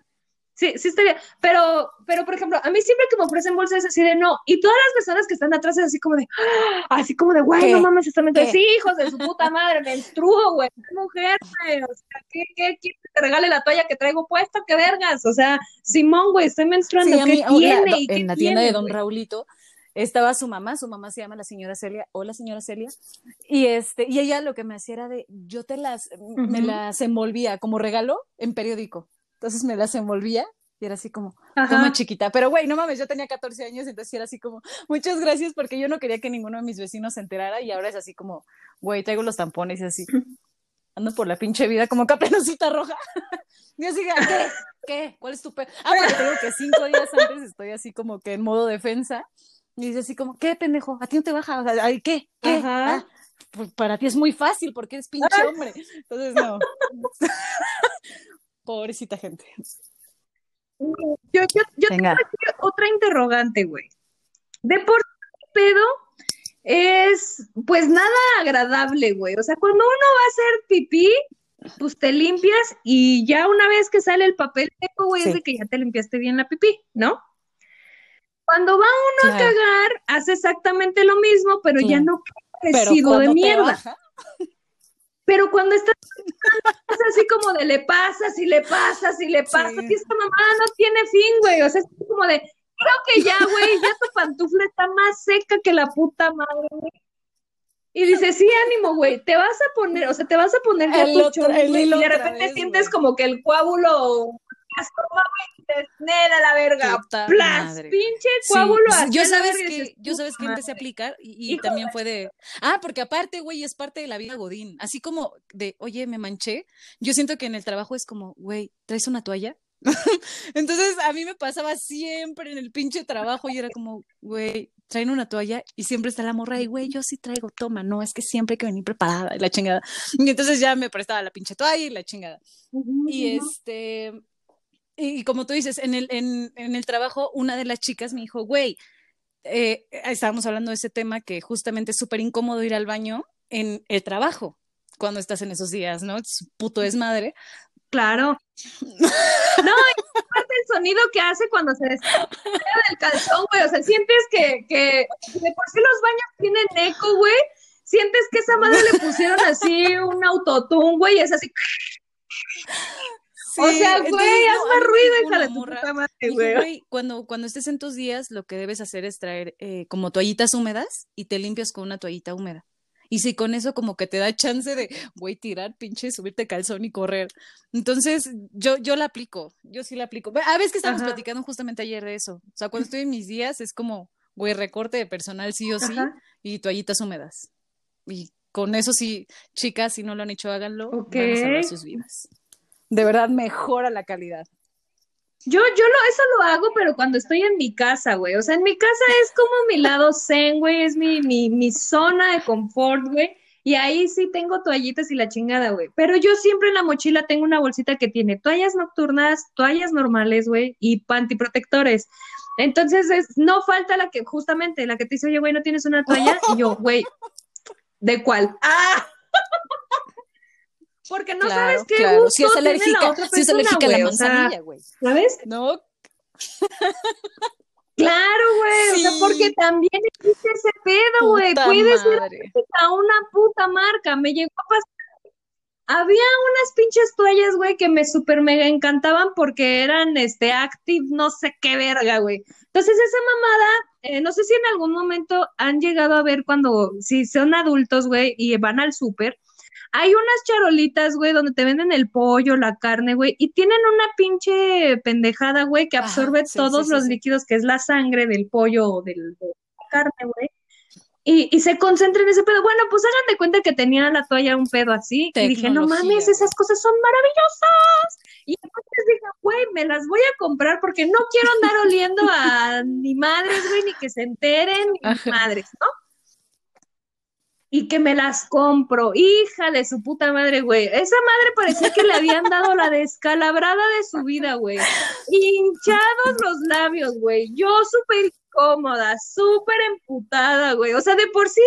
Sí, sí estaría. Pero, pero, por ejemplo, a mí siempre que me ofrecen bolsas es así de no. Y todas las personas que están atrás es así como de, ¡ah! así como de, güey, no mames, están menstruando. Sí, hijos de su puta madre, menstruo, güey. mujer, güey. O sea, ¿qué, qué que te regale la toalla que traigo puesta? ¿Qué vergas? O sea, Simón, güey, estoy menstruando. Sí, ¿Qué tiene? en la tienda de Don Raulito estaba su mamá, su mamá se llama la señora Celia, hola señora Celia, y este, y ella lo que me hacía era de, yo te las, me las envolvía como regalo en periódico. Entonces me las envolvía y era así como, toma chiquita. Pero güey, no mames, yo tenía 14 años, entonces era así como, muchas gracias porque yo no quería que ninguno de mis vecinos se enterara y ahora es así como, güey, traigo los tampones y así. Ando por la pinche vida como caperucita roja. y así, ¿qué? ¿Qué? ¿Cuál es tu pe Ah, porque tengo que cinco días antes estoy así como que en modo defensa. Y dice así como, ¿qué pendejo? ¿A ti no te baja? O sea, ¿qué? ¿Qué? Ajá. Ah, pues para ti es muy fácil porque eres pinche hombre. Entonces, no. Pobrecita gente. Yo, yo, yo tengo otra interrogante, güey. De por pedo es, pues nada agradable, güey. O sea, cuando uno va a hacer pipí, pues te limpias y ya una vez que sale el papel seco, güey, es de que ya te limpiaste bien la pipí, ¿no? Cuando va uno a cagar, hace exactamente lo mismo, pero ya no queda residuo de mierda. Pero cuando estás es así como de le pasas y le pasas y le pasas, y esta mamá no tiene fin, güey. O sea, es como de, creo que ya, güey, ya tu pantufla está más seca que la puta madre, güey. Y dice, sí, ánimo, güey, te vas a poner, o sea, te vas a poner ya tu chorro, y de repente sientes como que el coágulo nada la verga, plas, pinche coágulo Yo sabes que, yo sabes que empecé a aplicar y, también fue de, ah, porque aparte, güey, es parte de la vida godín, así como de, oye, me manché, yo siento que en el trabajo es como, güey, ¿traes una toalla? Entonces a mí me pasaba siempre en el pinche trabajo y era como, güey, traen una toalla y siempre está la morra y, güey, yo sí traigo, toma, no, es que siempre hay que venir preparada, la chingada. Y entonces ya me prestaba la pinche toalla y la chingada. y este, y como tú dices, en el, en, en el trabajo, una de las chicas me dijo, güey, eh, estábamos hablando de ese tema que justamente es súper incómodo ir al baño en el trabajo cuando estás en esos días, ¿no? Es puto desmadre. Claro. No, y aparte el sonido que hace cuando se despega del calzón, güey. O sea, sientes que, que de por sí los baños tienen eco, güey. Sientes que esa madre le pusieron así un autotune, güey, y es así o sea, güey, haz ruido, hija de puta madre, güey. Cuando, cuando estés en tus días, lo que debes hacer es traer eh, como toallitas húmedas y te limpias con una toallita húmeda. Y si con eso como que te da chance de, güey, tirar, pinche, subirte calzón y correr. Entonces, yo, yo la aplico, yo sí la aplico. A veces que estamos platicando justamente ayer de eso. O sea, cuando estoy en mis días es como, güey, recorte de personal sí o sí y toallitas húmedas. Y con eso sí, chicas, si no lo han hecho, háganlo. Van a salvar sus vidas de verdad mejora la calidad. Yo, yo lo, eso lo hago, pero cuando estoy en mi casa, güey. O sea, en mi casa es como mi lado zen, güey. Es mi, mi, mi zona de confort, güey. Y ahí sí tengo toallitas y la chingada, güey. Pero yo siempre en la mochila tengo una bolsita que tiene toallas nocturnas, toallas normales, güey, y pantiprotectores. Entonces, es, no falta la que, justamente, la que te dice, oye, güey, ¿no tienes una toalla? Y yo, güey, ¿de cuál? ¡Ah! Porque no sabes qué claro. gusto si es alérgica, tiene la otra persona, si es alérgica a la manzanilla, güey. ¿Sabes? No. Claro, güey, o sea, porque también existe ese pedo, güey. Puedes ir a una puta marca. Me llegó a pasar. Había unas pinches toallas, güey, que me super mega encantaban porque eran, este, active, no sé qué verga, güey. Entonces, esa mamada, eh, no sé si en algún momento han llegado a ver cuando, si son adultos, güey, y van al súper, hay unas charolitas, güey, donde te venden el pollo, la carne, güey, y tienen una pinche pendejada, güey, que absorbe todos los líquidos, que es la sangre del pollo o del, de la carne, güey. Y, y, se concentra en ese pedo. Bueno, pues hagan de cuenta que tenía la toalla un pedo así. Y dije, no mames, esas cosas son maravillosas. Y entonces dije, güey, me las voy a comprar porque no quiero andar oliendo a ni madres, güey, ni que se enteren, ni madres, ¿no? Y que me las compro. Hija de su puta madre, güey. Esa madre parecía que le habían dado la descalabrada de su vida, güey. Hinchados los labios, güey. Yo súper cómoda, súper emputada, güey. O sea, de por sí,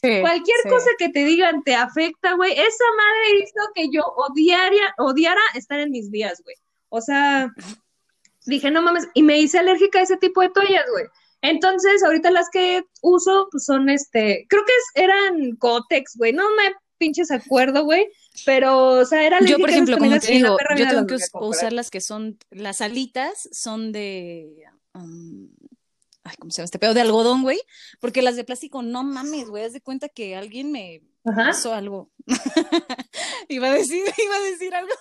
cualquier cosa que te digan te afecta, güey. Esa madre hizo que yo odiaría, odiara estar en mis días, güey. O sea, dije, no mames, y me hice alérgica a ese tipo de toallas, güey. Entonces, ahorita las que uso, pues son este, creo que eran Cotex, güey, no me pinches acuerdo, güey, pero, o sea, era Yo, por ejemplo, como te digo, yo tengo que usar las que son, las alitas son de, um, ay, ¿cómo se llama este pedo? De algodón, güey, porque las de plástico, no mames, güey, haz de cuenta que alguien me hizo algo. iba a decir, iba a decir algo.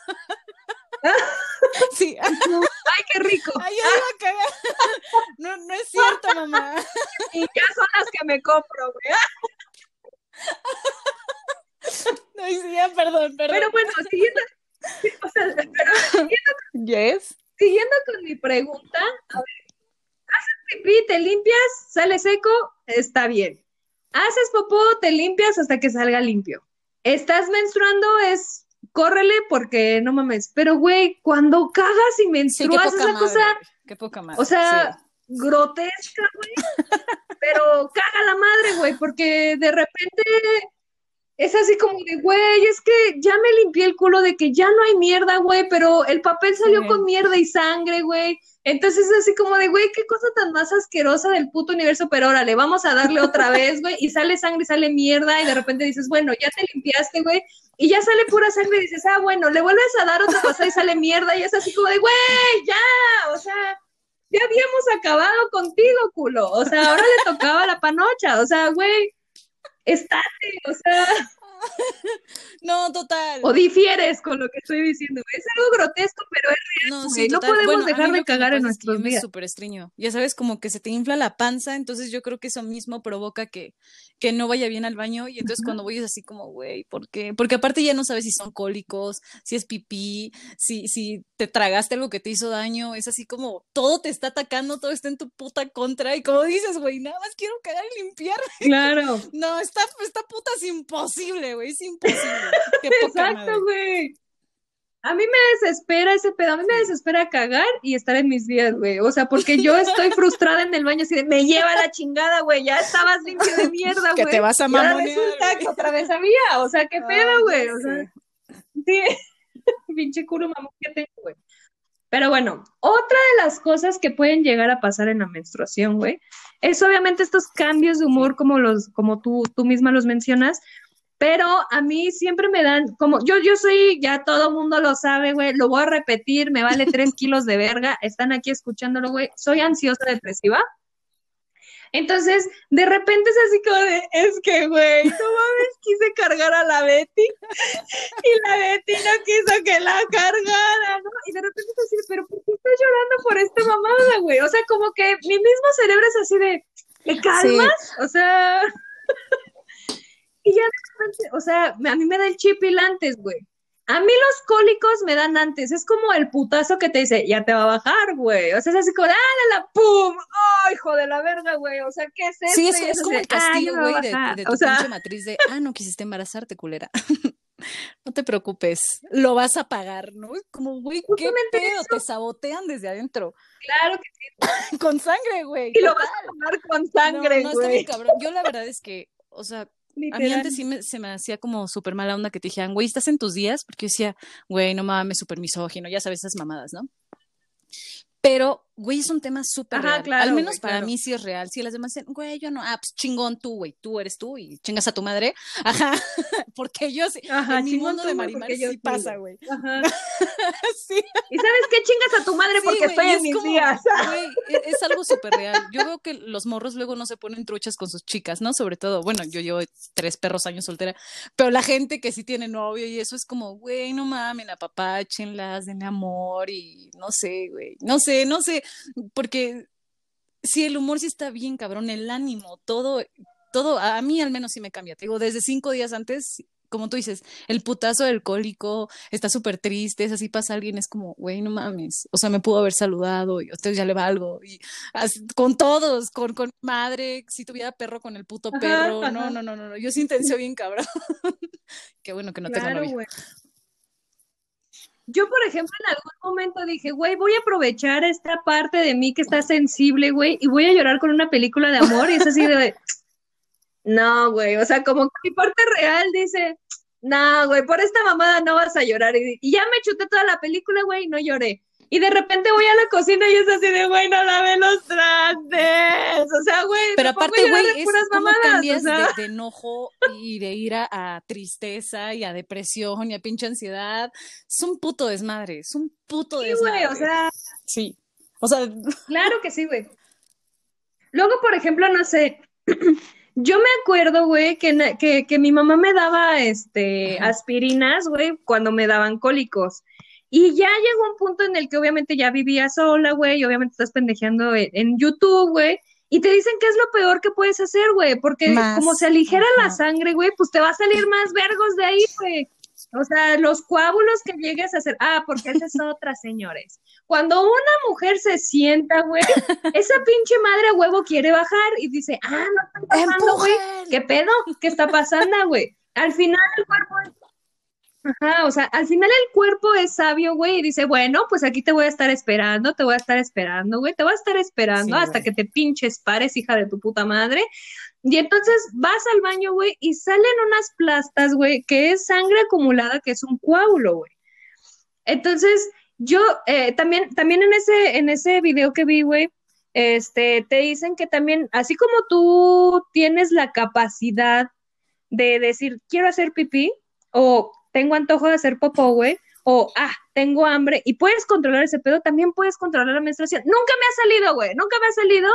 Sí. Ay, qué rico. Ay, ya No, no es cierto, mamá. Y ya son las que me compro, güey. No, sí, ya, perdón, perdón. Pero bueno, siguiendo, o sea, pero siguiendo, yes. siguiendo con mi pregunta, a ver, haces pipí, te limpias, sale seco, está bien. Haces popó, te limpias hasta que salga limpio. Estás menstruando, es córrele porque no mames. Pero, güey, cuando cagas y menstruas, esa cosa. Qué poca madre. O sea, grotesca, güey. pero caga la madre, güey, porque de repente es así como de, güey, es que ya me limpié el culo de que ya no hay mierda, güey, pero el papel salió con mierda y sangre, güey. Entonces es así como de, güey, qué cosa tan más asquerosa del puto universo, pero órale, vamos a darle otra vez, güey, y sale sangre y sale mierda, y de repente dices, bueno, ya te limpiaste, güey, y ya sale pura sangre y dices, ah, bueno, le vuelves a dar otra cosa y sale mierda, y es así como de, güey, ya, o sea, ya habíamos acabado contigo, culo, o sea, ahora le tocaba la panocha, o sea, güey, estate, o sea. No, total. O difieres con lo que estoy diciendo. Es algo grotesco, pero es real. No, sí, no podemos dejar de cagar en nuestros días. súper estreño. Ya sabes, como que se te infla la panza, entonces yo creo que eso mismo provoca que, que no vaya bien al baño. Y entonces cuando voy es así como, güey, ¿por qué? Porque aparte ya no sabes si son cólicos, si es pipí, si, si te tragaste algo que te hizo daño. Es así como todo te está atacando, todo está en tu puta contra. Y como dices, güey, nada más quiero cagar y limpiar. Claro. no, esta, esta puta es imposible, güey, es imposible. Exacto, güey. A mí me desespera ese pedo, a mí me desespera cagar y estar en mis días, güey. O sea, porque yo estoy frustrada en el baño así de, me lleva la chingada, güey, ya estabas limpio de mierda, güey. Que te vas a mamonear. resulta que otra vez había, o sea, qué pedo, güey. O sea, sí, pinche culo mamón que tengo, güey. Pero bueno, otra de las cosas que pueden llegar a pasar en la menstruación, güey, es obviamente estos cambios de humor como los, como tú, tú misma los mencionas, pero a mí siempre me dan, como yo, yo soy, ya todo mundo lo sabe, güey, lo voy a repetir, me vale tres kilos de verga, están aquí escuchándolo, güey, soy ansiosa depresiva. Entonces, de repente es así como de, es que, güey, no mames, quise cargar a la Betty y la Betty no quiso que la cargara, ¿no? Y de repente es así, pero ¿por qué estás llorando por esta mamada, güey? O sea, como que mi mismo cerebro es así de, ¿te calmas? O sea... Y ya o sea, a mí me da el chip antes, güey. A mí los cólicos me dan antes, es como el putazo que te dice, ya te va a bajar, güey. O sea, es así como, ¡ah, la, pum! ¡Oh, hijo de la verga, güey! O sea, ¿qué es eso? Sí, es, como el castigo, güey, de, tu pinche matriz de, ah, no quisiste embarazarte, culera. no te preocupes, lo vas a pagar, ¿no? Como, güey, ¿qué pedo? Te sabotean desde adentro. Claro que sí. con sangre, güey. Y lo vas a pagar con sangre, no, no, está bien cabrón. Yo la verdad es que, o sea, a mí antes sí me, se me hacía como súper mala onda que te dijeran, güey, ¿estás en tus días? Porque yo decía, güey, no mames, súper misógino, ya sabes esas mamadas, ¿no? Pero, güey, es un tema súper real. Claro, Al menos para mí sí es real. Si las demás dicen, güey, yo no, ah, pues chingón tú, güey, tú eres tú y chingas a tu madre. Ajá, porque yo sí, Ajá, en mi mundo de Marimar sí pasa, güey. Ajá. sí. ¿Y sabes qué? Chingas a tu madre porque estoy en mis días. Güey, e, es, algo súper real. Yo veo que los morros luego no se ponen truchas con sus chicas, ¿no? Sobre todo, bueno, yo llevo tres perros años soltera, pero la gente que sí tiene novio y eso es como, güey, no mames, apapáchenlas, denle amor y no sé, güey, no sé, no sé, porque si el humor sí está bien, cabrón, el ánimo, todo, todo, a mí al menos sí me cambia. Te digo, desde cinco días antes como tú dices, el putazo del cólico está súper triste, es así pasa alguien, es como, güey, no mames, o sea, me pudo haber saludado y a usted ya le valgo, y con todos, con, con madre, si tuviera perro con el puto perro, no, no, no, no, no, yo sí intenció bien cabrón, qué bueno que no tengo novia. Yo, por ejemplo, en algún momento dije, güey, voy a aprovechar esta parte de mí que está sensible, güey, y voy a llorar con una película de amor, y es así de, no, güey, o sea, como que mi parte real dice, no, güey, por esta mamada no vas a llorar. Y, ya me chuté toda la película, güey, y no lloré. Y de repente voy a la cocina y es así de, güey, no lavé los trastes. O sea, güey. Pero aparte, güey, es como cambias de, enojo y de ira a tristeza y a depresión y a pinche ansiedad. Es un puto desmadre, es un puto sí, desmadre. güey, o sea. Sí. O sea. Claro que sí, güey. Luego, por ejemplo, no sé, Yo me acuerdo, güey, que, que, que, mi mamá me daba este aspirinas, güey, cuando me daban cólicos. Y ya llegó un punto en el que obviamente ya vivía sola, güey, y obviamente estás pendejeando en, YouTube, güey, y te dicen que es lo peor que puedes hacer, güey, porque como se aligera la sangre, güey, pues te va a salir más vergos de ahí, güey. O sea, los coágulos que llegues a hacer. Ah, porque esa es otra, señores. Cuando una mujer se sienta, güey, esa pinche madre a huevo quiere bajar y dice, ah, no está pasando, güey. ¿Qué pedo? ¿Qué está pasando, güey? Al final el cuerpo Ajá, o sea, al final el cuerpo es sabio, güey, y dice, bueno, pues aquí te voy a estar esperando, te voy a estar esperando, güey, te voy a estar esperando hasta que te pinches pares, hija de tu puta madre. Y entonces vas al baño, güey, y salen unas plastas, güey, que es sangre acumulada, que es un coágulo, güey. Entonces, yo eh, también, también en ese, en ese video que vi, güey, este, te dicen que también, así como tú tienes la capacidad de decir, quiero hacer pipí, o tengo antojo de hacer popó, güey, o, ah, tengo hambre, y puedes controlar ese pedo, también puedes controlar la menstruación. Nunca me ha salido, güey, nunca me ha salido,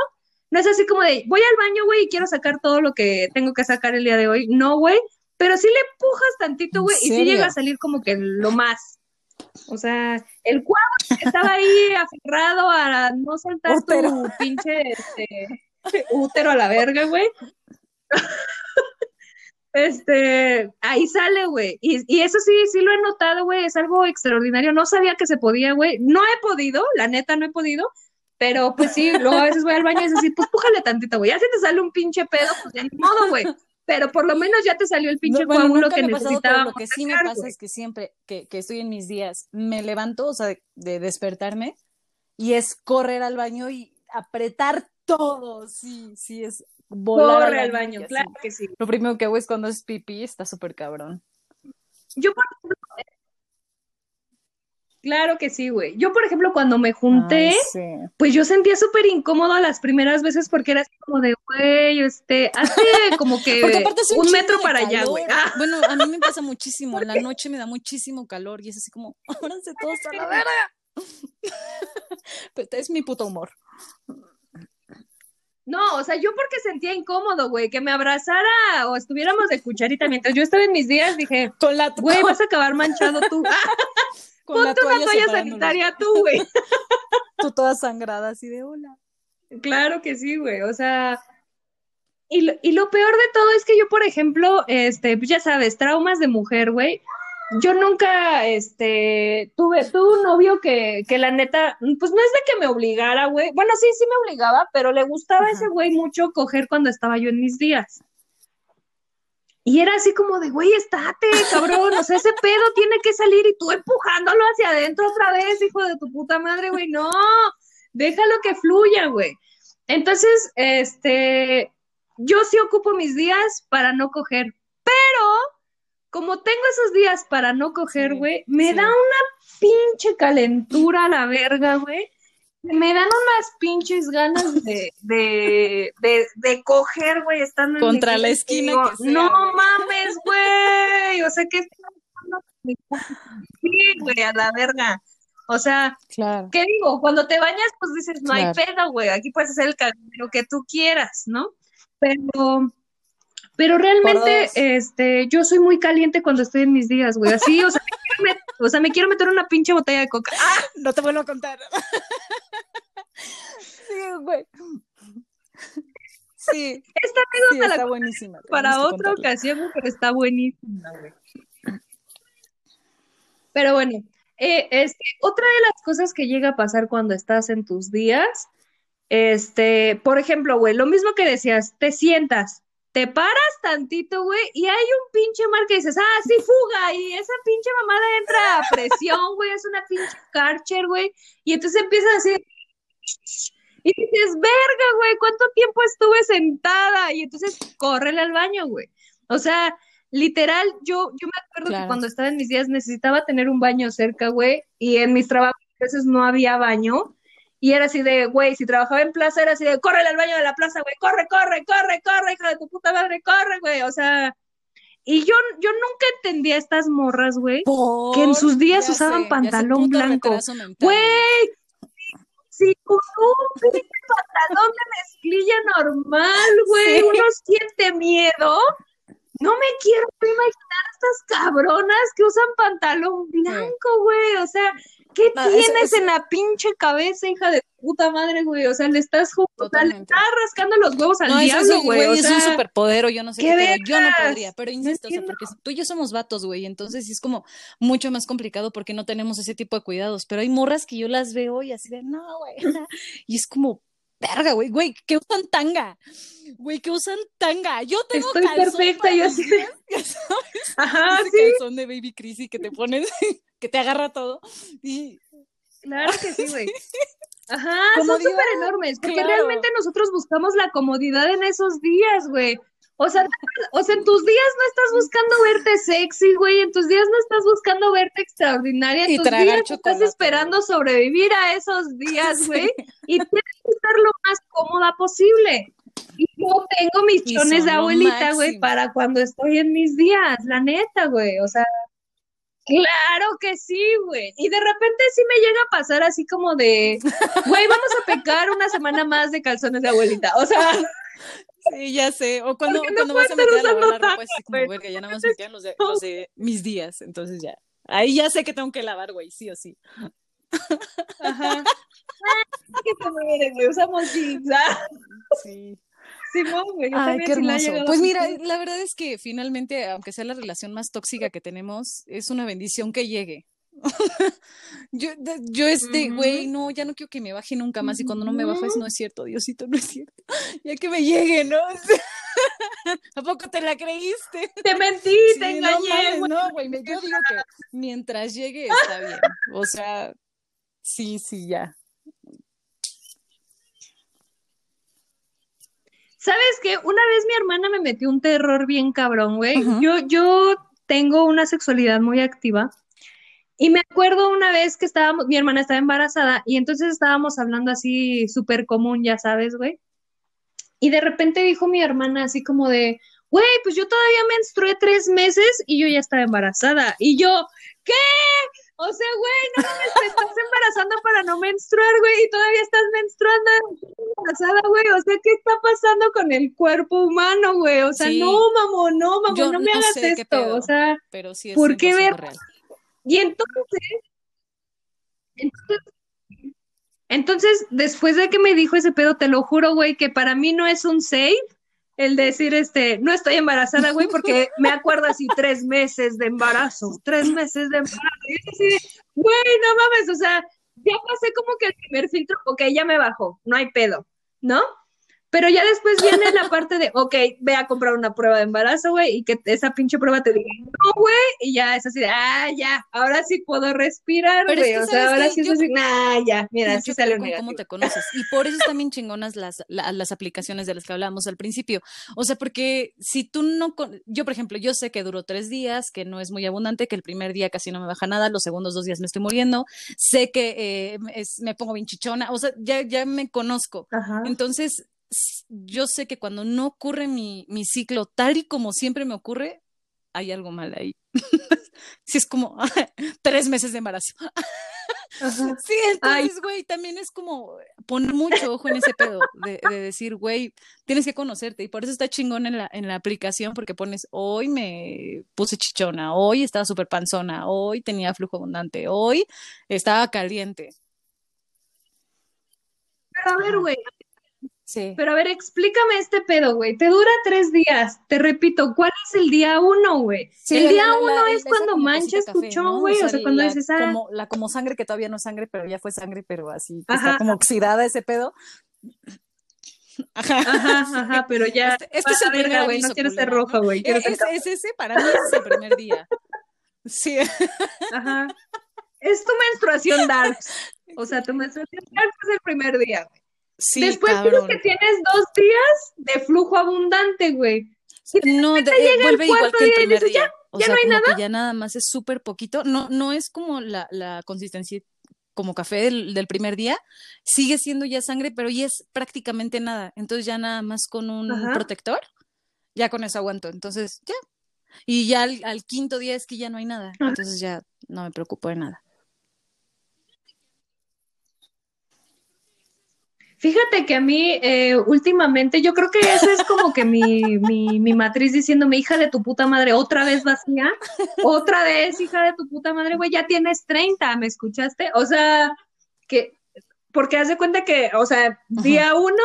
no es así como de, voy al baño, güey, y quiero sacar todo lo que tengo que sacar el día de hoy. No, güey. Pero sí le pujas tantito, güey, y sí llega a salir como que lo más. O sea, el cuadro estaba ahí aferrado a no soltar tu pinche este, útero a la verga, güey. este, ahí sale, güey. Y, y, eso sí, sí lo he notado, güey, es algo extraordinario. No sabía que se podía, güey. No he podido, la neta no he podido, pero pues sí, luego a veces voy al baño y es así, pues pújale tantito, güey. Ya si te sale un pinche pedo, pues de modo, güey. Pero por lo menos ya te salió el pinche coágulo que necesitaba. Lo que sí me pasa es que siempre que, que, estoy en mis días, me levanto, o sea, de, despertarme, y es correr al baño y apretar todo. Sí, sí, es volar. Corre al baño, claro que sí. Lo primero que hago es cuando es pipí, está súper cabrón. Yo, por ejemplo, Claro que sí, güey. Yo, por ejemplo, cuando me junté, pues yo sentía súper incómodo las primeras veces porque era así como de, güey, este, hace como que un, metro para allá, güey. Ah. Bueno, a mí me pasa muchísimo. En la noche me da muchísimo calor y es así como, ábranse todos a la verga. Pero es mi puto humor. No, o sea, yo porque sentía incómodo, güey, que me abrazara o estuviéramos de cucharita mientras yo estaba en mis días, dije, con la güey, vas a acabar manchado tú. Ponte una toalla sanitaria tú, güey. tú toda sangrada así de hola. Claro que sí, güey. O sea, y lo, y lo peor de todo es que yo, por ejemplo, este, pues ya sabes, traumas de mujer, güey. Yo nunca, este, tuve, tuve un novio que, que la neta, pues no es de que me obligara, güey. Bueno, sí, sí me obligaba, pero le gustaba ese güey mucho coger cuando estaba yo en mis días. Y era así como de, güey, estate, cabrón, o sea, ese pedo tiene que salir y tú empujándolo hacia adentro otra vez, hijo de tu puta madre, güey, no, déjalo que fluya, güey. Entonces, este, yo sí ocupo mis días para no coger, pero como tengo esos días para no coger, güey, me da una pinche calentura a la verga, güey me dan unas pinches ganas de, de, de, de coger, güey, estando Contra la esquina. no mames, güey. O sea, que sí, güey, a la verga. O sea, claro. ¿qué digo? Cuando te bañas, pues dices, no hay pedo, güey. Aquí puedes hacer el camino que tú quieras, ¿no? Pero, pero realmente, este, yo soy muy caliente cuando estoy en mis días, güey. Así, o sea, me quiero, o sea, me quiero meter una pinche botella de coca. ¡Ah! No te vuelvo a contar. sí, güey. Sí. Esta anécdota Sí, la está cuento buenísima. para otra contarla. ocasión, pero está buenísima, güey. Pero bueno, eh, este, otra de las cosas que llega a pasar cuando estás en tus días, este, por ejemplo, güey, lo mismo que decías, te sientas, te paras tantito, güey, y hay un pinche mar que dices, ah, sí, fuga, y esa pinche mamada entra a presión, güey, es una pinche Karcher, güey, y entonces empiezas a decir, y dices, verga, güey, ¿cuánto tiempo estuve sentada? Y entonces, córrele al baño, güey. O sea, literal, yo, yo me acuerdo que cuando estaba en mis días necesitaba tener un baño cerca, güey, y en mis trabajos a veces no había baño. Y era así de, güey, si trabajaba en plaza, era así de, córrele al baño de la plaza, güey, corre, corre, corre, corre, hija de tu puta madre, corre, güey. O sea, y yo, yo nunca entendía estas morras, güey, que en sus días ya usaban sé, pantalón blanco. Güey, si con un pantalón de mezclilla normal, güey, Sí. uno siente miedo. No me quiero imaginar estas cabronas que usan pantalón blanco, güey. O sea, ¿qué No, tienes eso- en la pinche cabeza, hija de puta madre, güey? O sea, le estás o sea, le estás rascando los huevos al No, diablo, güey. O es un superpoder o yo no sé ¿qué qué, pero yo no podría. Pero No insisto, o sea, porque tú y yo somos vatos, güey, entonces es como mucho más complicado porque no tenemos ese tipo de cuidados. Pero hay morras que yo las veo y así de, no, güey. Y es como, verga, güey, güey, que usan tanga. Güey, que usan tanga. Yo tengo Estoy calzón perfecta, yo sabes, Ajá, ese sí, calzón de Baby Chrissy que te pones, que te agarra todo. Y claro que sí, güey. Ajá, son súper enormes, porque claro. realmente nosotros buscamos la comodidad en esos días, güey. O sea, o sea, en tus días no estás buscando verte sexy, güey, en tus días no estás buscando verte extraordinaria, en Y tus días chocolate, estás esperando sobrevivir a esos días, güey, y tienes que estar lo más cómoda posible. Y yo tengo mis Y chones de abuelita, güey, para cuando estoy en mis días, la neta, güey, o sea, Claro que sí, güey. Y de repente sí me llega a pasar así como de, güey, vamos a pecar una semana más de calzones de abuelita. O sea, Sí, ya sé. O cuando, no cuando vas a meter a lavar la ropa, es así como, güey. verga, ya nada más me quedan los de, los de mis días. Entonces ya. Ahí ya sé que tengo que lavar, güey, sí o sí. ajá. Ah, que te mueres, güey. Usamos jeans. Ah, Sí. Simón, güey. Ay, qué sí hermoso. Pues mira, la verdad es que finalmente, aunque sea la relación más tóxica que tenemos, es una bendición que llegue. Yo, yo este, güey, no, ya no quiero que me baje nunca más. Y cuando no me baja es, no es cierto, Diosito, no es cierto. Ya que me llegue, ¿no? ¿A poco te la creíste? Te mentí, Sí, te engañé, güey. no, güey, yo digo que mientras llegue está bien. O sea, sí, sí, ya. ¿Sabes qué? Una vez mi hermana me metió un terror bien cabrón, güey. Yo, yo tengo una sexualidad muy activa. Y me acuerdo una vez que estábamos, mi hermana estaba embarazada y entonces estábamos hablando así súper común, ya sabes, güey. Y de repente dijo mi hermana así como de, güey, pues yo todavía menstrué tres meses y yo ya estaba embarazada. Y yo, ¿qué? O sea, güey, no mames, te estás embarazando para no menstruar, güey, y todavía estás menstruando embarazada, güey. O sea, ¿qué está pasando con el cuerpo humano, güey? O sea, Sí. no, mamón, no, mamón, Yo no me no hagas esto. pedo. O sea, Pero sí es ¿Por qué 100% ver- real. Y entonces, entonces, entonces, después de que me dijo ese pedo, te lo juro, güey, que para mí no es un save el decir, este, no estoy embarazada, güey, porque me acuerdo así tres meses de embarazo, tres meses de embarazo. Y es así, güey, no mames, o sea, ya pasé como que el primer filtro, ok, ya me bajó, no hay pedo, ¿no? Pero ya después viene la parte de, ok, ve a comprar una prueba de embarazo, güey, y que esa pinche prueba te diga, no, güey, y ya es así de, ah, ya, ahora sí puedo respirar, es güey, que, o sea, ¿sabes ahora sí es así, nah, ya, mira, sí con negativo. cómo te conoces. Y por eso están bien chingonas las, la- las aplicaciones de las que hablábamos al principio. O sea, porque si tú no, con- yo por ejemplo, yo sé que duró tres días, que no es muy abundante, que el primer día casi no me baja nada, los segundos dos días me estoy muriendo, sé que eh, es- me pongo bien chichona, o sea, ya, ya me conozco. Ajá. Entonces, yo sé que cuando no ocurre mi, mi ciclo tal y como siempre me ocurre, hay algo mal ahí. Si es como tres meses de embarazo. Ajá. Sí, entonces, güey, también es como poner mucho ojo en ese pedo de, de decir, güey, tienes que conocerte y por eso está chingón en la, en la aplicación porque pones, hoy me puse chichona, hoy estaba súper panzona, hoy tenía flujo abundante, hoy estaba caliente. Pero a ver, güey, Sí. Pero a ver, explícame este pedo, güey. Te dura tres días. Te repito, ¿cuál es el día uno, güey? Sí, el día la- la- uno es cuando manchas tu ¿no? güey. O sea, cuando dices, ah, como, la como sangre que todavía no es sangre, pero ya fue sangre, pero así, que Ajá. está como oxidada ese pedo. Ajá. ajá, ajá, pero ya. Este, este es el la verga, primer güey. No quiero ser roja, güey. Es, es ese, para mí es el primer día. Sí, Ajá. Es tu menstruación dark. O sea, tu menstruación dark es el primer día, güey. Sí, Después cabrón. que tienes dos días de flujo abundante, güey. No, de- eh, vuelve igual que el día y primer dices, día. O ya sea, no hay que ya nada más es súper poquito. No, no es como la, la consistencia como café del, del primer día. Sigue siendo ya sangre, pero ya es prácticamente nada. Entonces ya nada más con un Ajá. protector, ya con eso aguanto. Entonces, ya. Y ya al, al quinto día es que ya no hay nada. Ajá. Entonces ya no me preocupo de nada. Fíjate que a mí, eh, últimamente, yo creo que eso es como que mi, mi, mi matriz diciéndome, hija de tu puta madre, otra vez vacía, otra vez, hija de tu puta madre, güey, ya tienes 30, ¿me escuchaste? O sea, que, porque haz de cuenta que, o sea, día uno,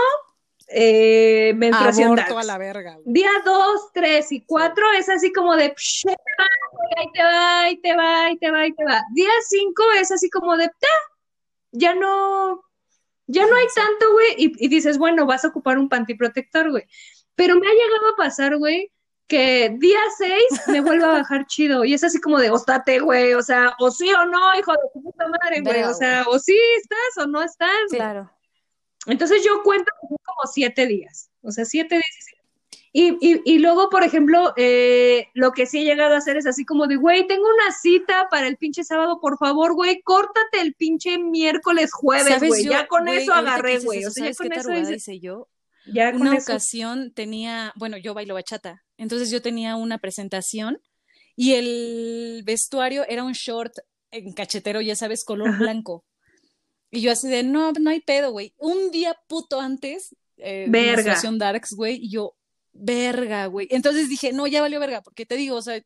eh, menstruación Aborto a la verga. güey. Día dos, tres y cuatro es así como de psh, ahí te va, ahí te va, ahí te va, ahí te va, ahí te va. Día cinco es así como de "Ta", ya no, ya no hay tanto, güey, y, y dices, bueno, vas a ocupar un pantiprotector, güey. Pero me ha llegado a pasar, güey, que día seis me vuelve a bajar chido, y es así como de, ostate, güey, o sea, o sí o no, hijo de tu puta madre, güey, o sea, o sí estás o no estás. Claro. Entonces yo cuento como siete días, o sea, siete días. Y, y, y luego, por ejemplo, eh, lo que sí he llegado a hacer es así como de, güey, tengo una cita para el pinche sábado, por favor, güey, córtate el pinche miércoles, jueves, ¿Sabes güey. Ya con eso agarré, güey. O sea, ya ¿sabes con eso hice yo? ya con Una eso. ocasión tenía, bueno, yo bailo bachata, entonces yo tenía una presentación y el vestuario era un short en cachetero, ya sabes, color Ajá. blanco. Y yo así de, no, no hay pedo, güey. Un día puto antes, eh, Verga. darks, güey, y yo, verga, güey. Entonces dije, no, ya valió verga, porque te digo, o sea,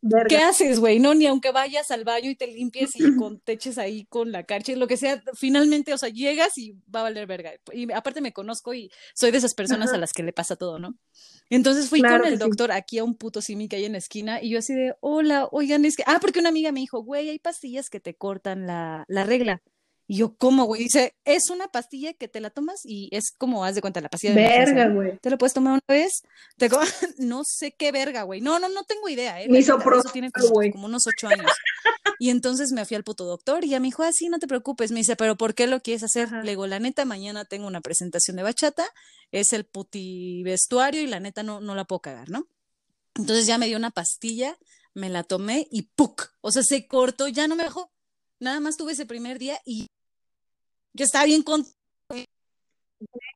Verga. ¿qué haces, güey? No, ni aunque vayas al baño y te limpies y con, te eches ahí con la carcha, lo que sea, finalmente, o sea, llegas y va a valer verga. Y aparte me conozco y soy de esas personas Ajá. a las que le pasa todo, ¿no? Entonces fui Claro con el sí. doctor aquí a un puto simi que hay en la esquina y yo así de, hola, oigan, es que, ah, porque una amiga me dijo, güey, hay pastillas que te cortan la, la regla. Y yo, ¿cómo, güey? Dice, es una pastilla que te la tomas y es como, haz de cuenta, la pastilla de Verga, güey. ¿Te lo puedes tomar una vez? Te no sé qué verga, güey. No, no, no tengo idea, ¿eh? La Misoprostol, tiene como, como unos ocho años. Y entonces me fui al puto doctor y ya me dijo, ah, sí, no te preocupes. Me dice, ¿pero por qué lo quieres hacer? Ajá. Le digo, la neta, mañana tengo una presentación de bachata, es el puti vestuario y la neta no, no la puedo cagar, ¿no? Entonces ya me dio una pastilla, me la tomé y ¡puc! O sea, se cortó, ya no me bajó. Nada más tuve ese primer día y yo estaba bien con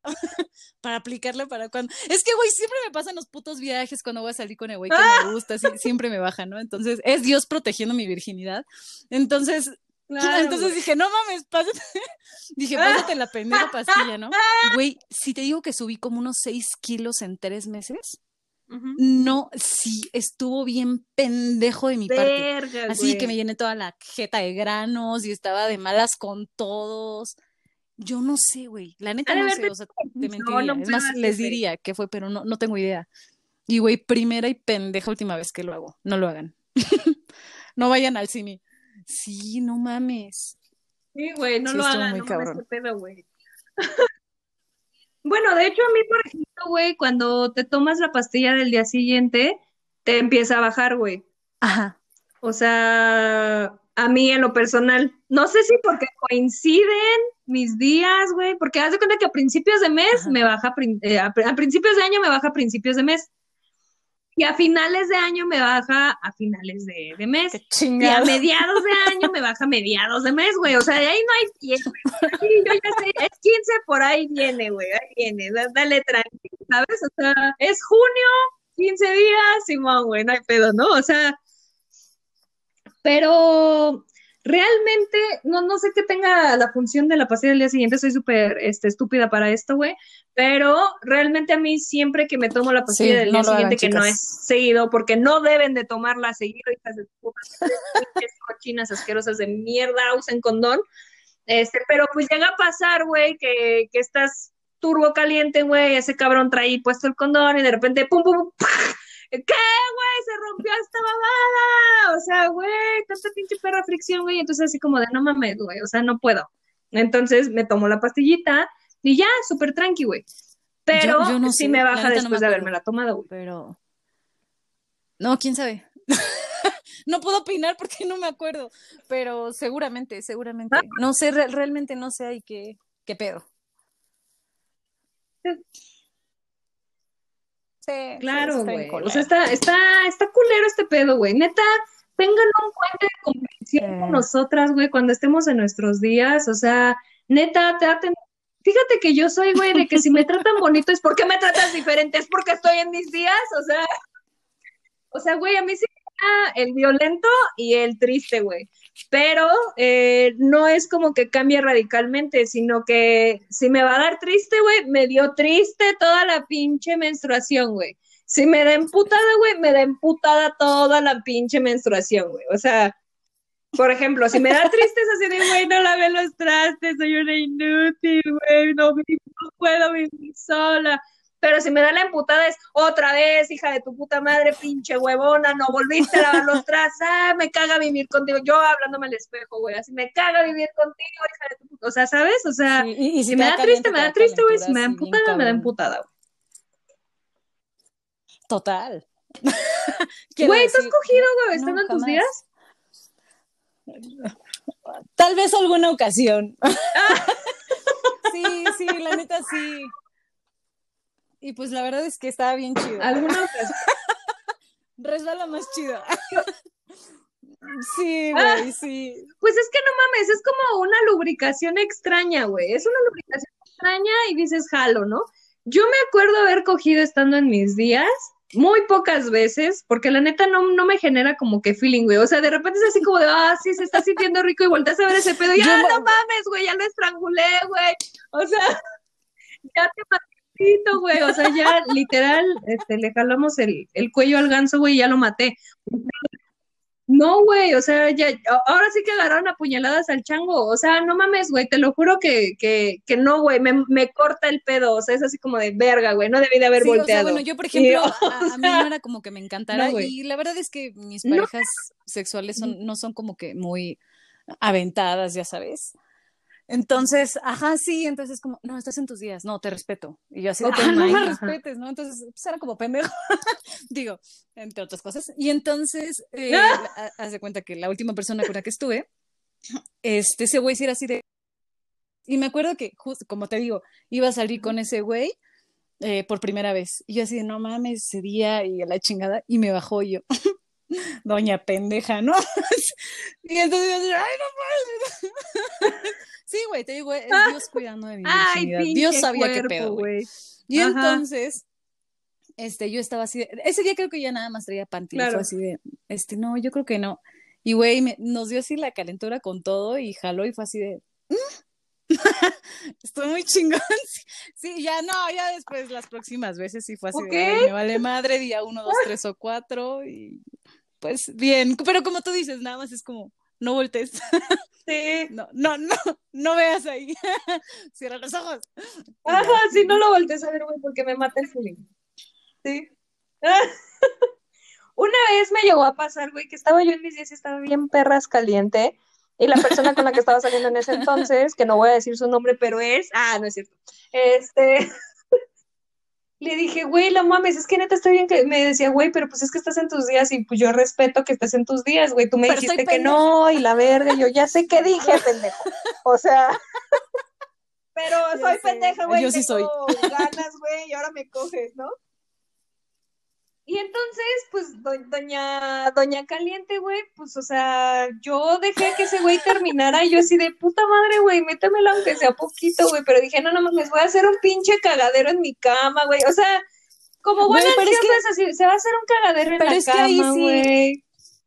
para aplicarla para cuando. Es que, güey, siempre me pasan los putos viajes cuando voy a salir con el güey que me gusta, sí, siempre me baja, ¿no? Entonces, es Dios protegiendo mi virginidad. Entonces, Claro, entonces dije, no mames, pásate. Dije, pásate la pendeja pastilla, ¿no? Y, Güey, si te digo que subí como unos 6 kilos en tres meses, no, sí, estuvo bien pendejo de mi parte. Verga, Así que me llené toda la jeta de granos y estaba de malas con todos. Yo no sé, güey. La neta no sé, o sea, te No, mentiría. no es más, mames, les diría que fue, pero no, no tengo idea. Y, güey, primera y pendeja última vez que lo hago. No lo hagan. no vayan al cine. Sí, no mames. Sí, güey, no Sí, lo hagan, no mames, cabrón. qué pedo, güey. Bueno, de hecho, a mí, por ejemplo, güey, cuando te tomas la pastilla del día siguiente, te empieza a bajar, güey. Ajá. O sea, a mí en lo personal, no sé si porque coinciden mis días, güey, porque haz de cuenta que a principios de mes Ajá. me baja, eh, a, a principios de año me baja a principios de mes. Y a finales de año me baja a finales de, de mes. Qué Y a mediados de año me baja a mediados de mes, güey. O sea, de ahí no hay. Sí, yo ya sé, es 15, por ahí viene, güey. Ahí viene. da- Dale tranquilo, ¿sabes? O sea, es junio, 15 días, Simón, güey, no hay pedo, ¿no? O sea, pero realmente no, no sé qué tenga la función de la pastilla del día siguiente. Soy súper este, estúpida para esto, güey. Pero realmente a mí siempre que me tomo la pastilla Sí, del no día lo hagan, siguiente, que no es seguido, porque no deben de tomarla seguido, hijas de puta, pinches cochinas asquerosas de mierda, usen condón. Este, pero pues llega a pasar, güey, que, que estás turbo caliente, güey, ese cabrón trae puesto el condón y de repente, pum, pum, pum, ¿qué, güey? Se rompió esta babada. O sea, güey, tanta pinche perra fricción, güey. Entonces así como de, no mames, güey, o sea, no puedo. Entonces me tomo la pastillita y ya, súper tranqui, güey. Pero sí me baja después de haberme la tomado, güey. Pero... No, quién sabe. no puedo opinar porque no me acuerdo, pero seguramente, seguramente. No sé, realmente no sé ahí qué, qué pedo. Sí, claro, güey. O sea, está, está, está culero este pedo, güey. Neta, tengan un cuento de comprensión con nosotras, güey, cuando estemos en nuestros días. O sea, neta, traten. Fíjate que yo soy, güey, de que si me tratan bonito es porque me tratas diferente, es porque estoy en mis días, o sea. O sea, güey, a mí sí me el violento y el triste, güey. Pero eh, no es como que cambie radicalmente, sino que si me va a dar triste, güey, me dio triste toda la pinche menstruación, güey. Si me da emputada, güey, me da emputada toda la pinche menstruación, güey. O sea, por ejemplo, si me da triste es así de, güey, no lavé los trastes, soy una inútil, güey, no puedo vivir sola. Pero si me da la emputada es otra vez, hija de tu puta madre, pinche huevona, no volviste a lavar los trazos, ah, me caga vivir contigo. Yo hablándome al espejo, güey, así me caga vivir contigo, hija de tu puta. O sea, ¿sabes? O sea, y, si, me da triste, me da triste, güey. Si me da emputada, me da emputada, güey. Total. Güey, ¿tú has cogido, güey, estando en tus días? Tal vez alguna ocasión. sí, sí, la neta sí. Y pues la verdad es que estaba bien chido. ¿Alguna ocasión? Resbala más chido. Sí, ah, güey, sí. Pues es que no mames, es como una lubricación extraña, güey. Es una lubricación extraña y dices jalo, ¿no? Yo me acuerdo haber cogido estando en mis días, muy pocas veces, porque la neta no, no me genera como que feeling, güey. O sea, de repente es así como de, ah, sí, se está sintiendo rico y volteas a ver ese pedo y, ah, no mames, güey, ya lo estrangulé, güey. O sea, ya te güey, o sea, ya literal, este, le jalamos el, el cuello al ganso, güey, y ya lo maté. No, güey, o sea, ya, ahora sí que agarraron apuñaladas al chango, o sea, no mames, güey, te lo juro que, que, que no, güey, me, me, corta el pedo, o sea, es así como de verga, güey, no debí de haber volteado. bueno, yo, por ejemplo, a, mí no era como que me encantara, y la verdad es que mis parejas sexuales son, no son como que muy aventadas, ya sabes. Entonces, ajá, sí, entonces como, no, estás en tus días, no, te respeto. Y yo así, ah, no me respetes, ¿no? Entonces, pues era como pendejo, digo, entre otras cosas. Y entonces, eh, haz de cuenta que la última persona con la que estuve, este, ese güey sí era así de... Y me acuerdo que, justo, como te digo, iba a salir con ese güey eh, por primera vez. Y yo así de, no mames, ese día y a la chingada, y me bajó yo. Doña pendeja, ¿no? y entonces yo así, ay, no mames. Sí, güey, te digo, es Dios cuidando de mi virginidad. Dios sabía qué pedo, güey. Y entonces, este, yo estaba así, de, ese día creo que ya nada más traía panty, fue así de, este, no, yo creo que no. Y güey, nos dio así la calentura con todo y jaló y fue así de, mm". Estoy muy chingón. Sí, ya no, ya después las próximas veces sí fue así de, me vale madre, día uno, dos, tres o cuatro y pues bien, pero como tú dices, nada más es como, no voltees. Sí. No, no, no, no veas ahí. Cierra los ojos. Ajá, sí, no lo voltees a ver, güey, porque me mata el feeling. Sí. Una vez me llegó a pasar, güey, que estaba yo en mis días y estaba bien perras caliente. Y la persona con la que estaba saliendo en ese entonces, que no voy a decir su nombre, pero es. Ah, no es cierto. Este le dije, güey, la mames, es que neta estoy bien que me decía, güey, pero pues es que estás en tus días y pues yo respeto que estés en tus días, güey, tú me dijiste que no y la verga, y yo ya sé qué dije, pendejo. O sea, pero soy pendeja, güey, yo sí soy. ganas, güey, y ahora me coges, ¿no? Y entonces, pues, doña, doña Caliente, güey, pues, o sea, yo dejé que ese güey terminara y yo así de puta madre, güey, métemelo aunque sea poquito, güey, pero dije, no, no, les voy a hacer un pinche cagadero en mi cama, güey, o sea, como bueno, es que, así, se va a hacer un cagadero en la cama, güey.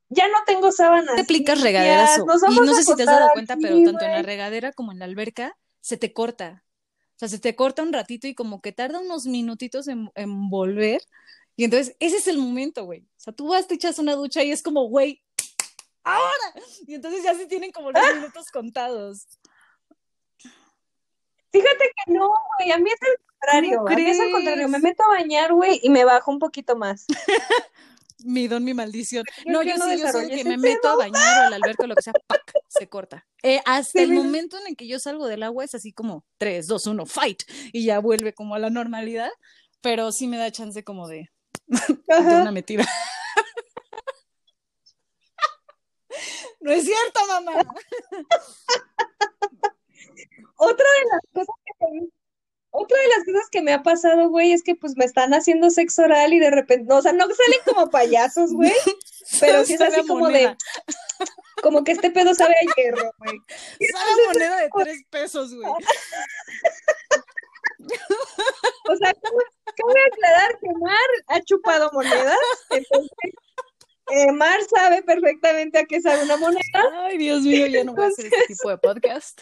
Ya no tengo sábanas. Te aplicas regaderas y no sé si te has dado cuenta, pero tanto en la regadera como en la alberca se te corta. O sea, se te corta un ratito y como que tarda unos minutitos en, en volver. Y entonces, ese es el momento, güey. O sea, tú vas, te echas una ducha y es como, güey, ahora. Y entonces ya se tienen como los minutos contados. Fíjate que no, güey, a mí es el contrario. A mí es al contrario, me meto a bañar, güey, y me bajo un poquito más. mi don, mi maldición. no, yo, sí, yo sé que me meto a bañar o al alberca o lo que sea, ¡pac! se corta. Eh, hasta el momento en el que yo salgo del agua es así como 3, 2, 1, fight, y ya vuelve como a la normalidad, pero sí me da chance como de, de una metida. no es cierto, mamá. Otra de las cosas que otra de las cosas que me ha pasado, güey, es que pues me están haciendo sexo oral y de repente, no, o sea, no salen como payasos, güey, pero sí es así como de, como que este pedo sabe a hierro, güey. Sabe a moneda de tres pesos, güey. O sea, cabe aclarar que Mar ha chupado monedas, entonces eh, Mar sabe perfectamente a qué sabe una moneda. Ay, Dios mío, ya no voy a hacer este tipo de podcast.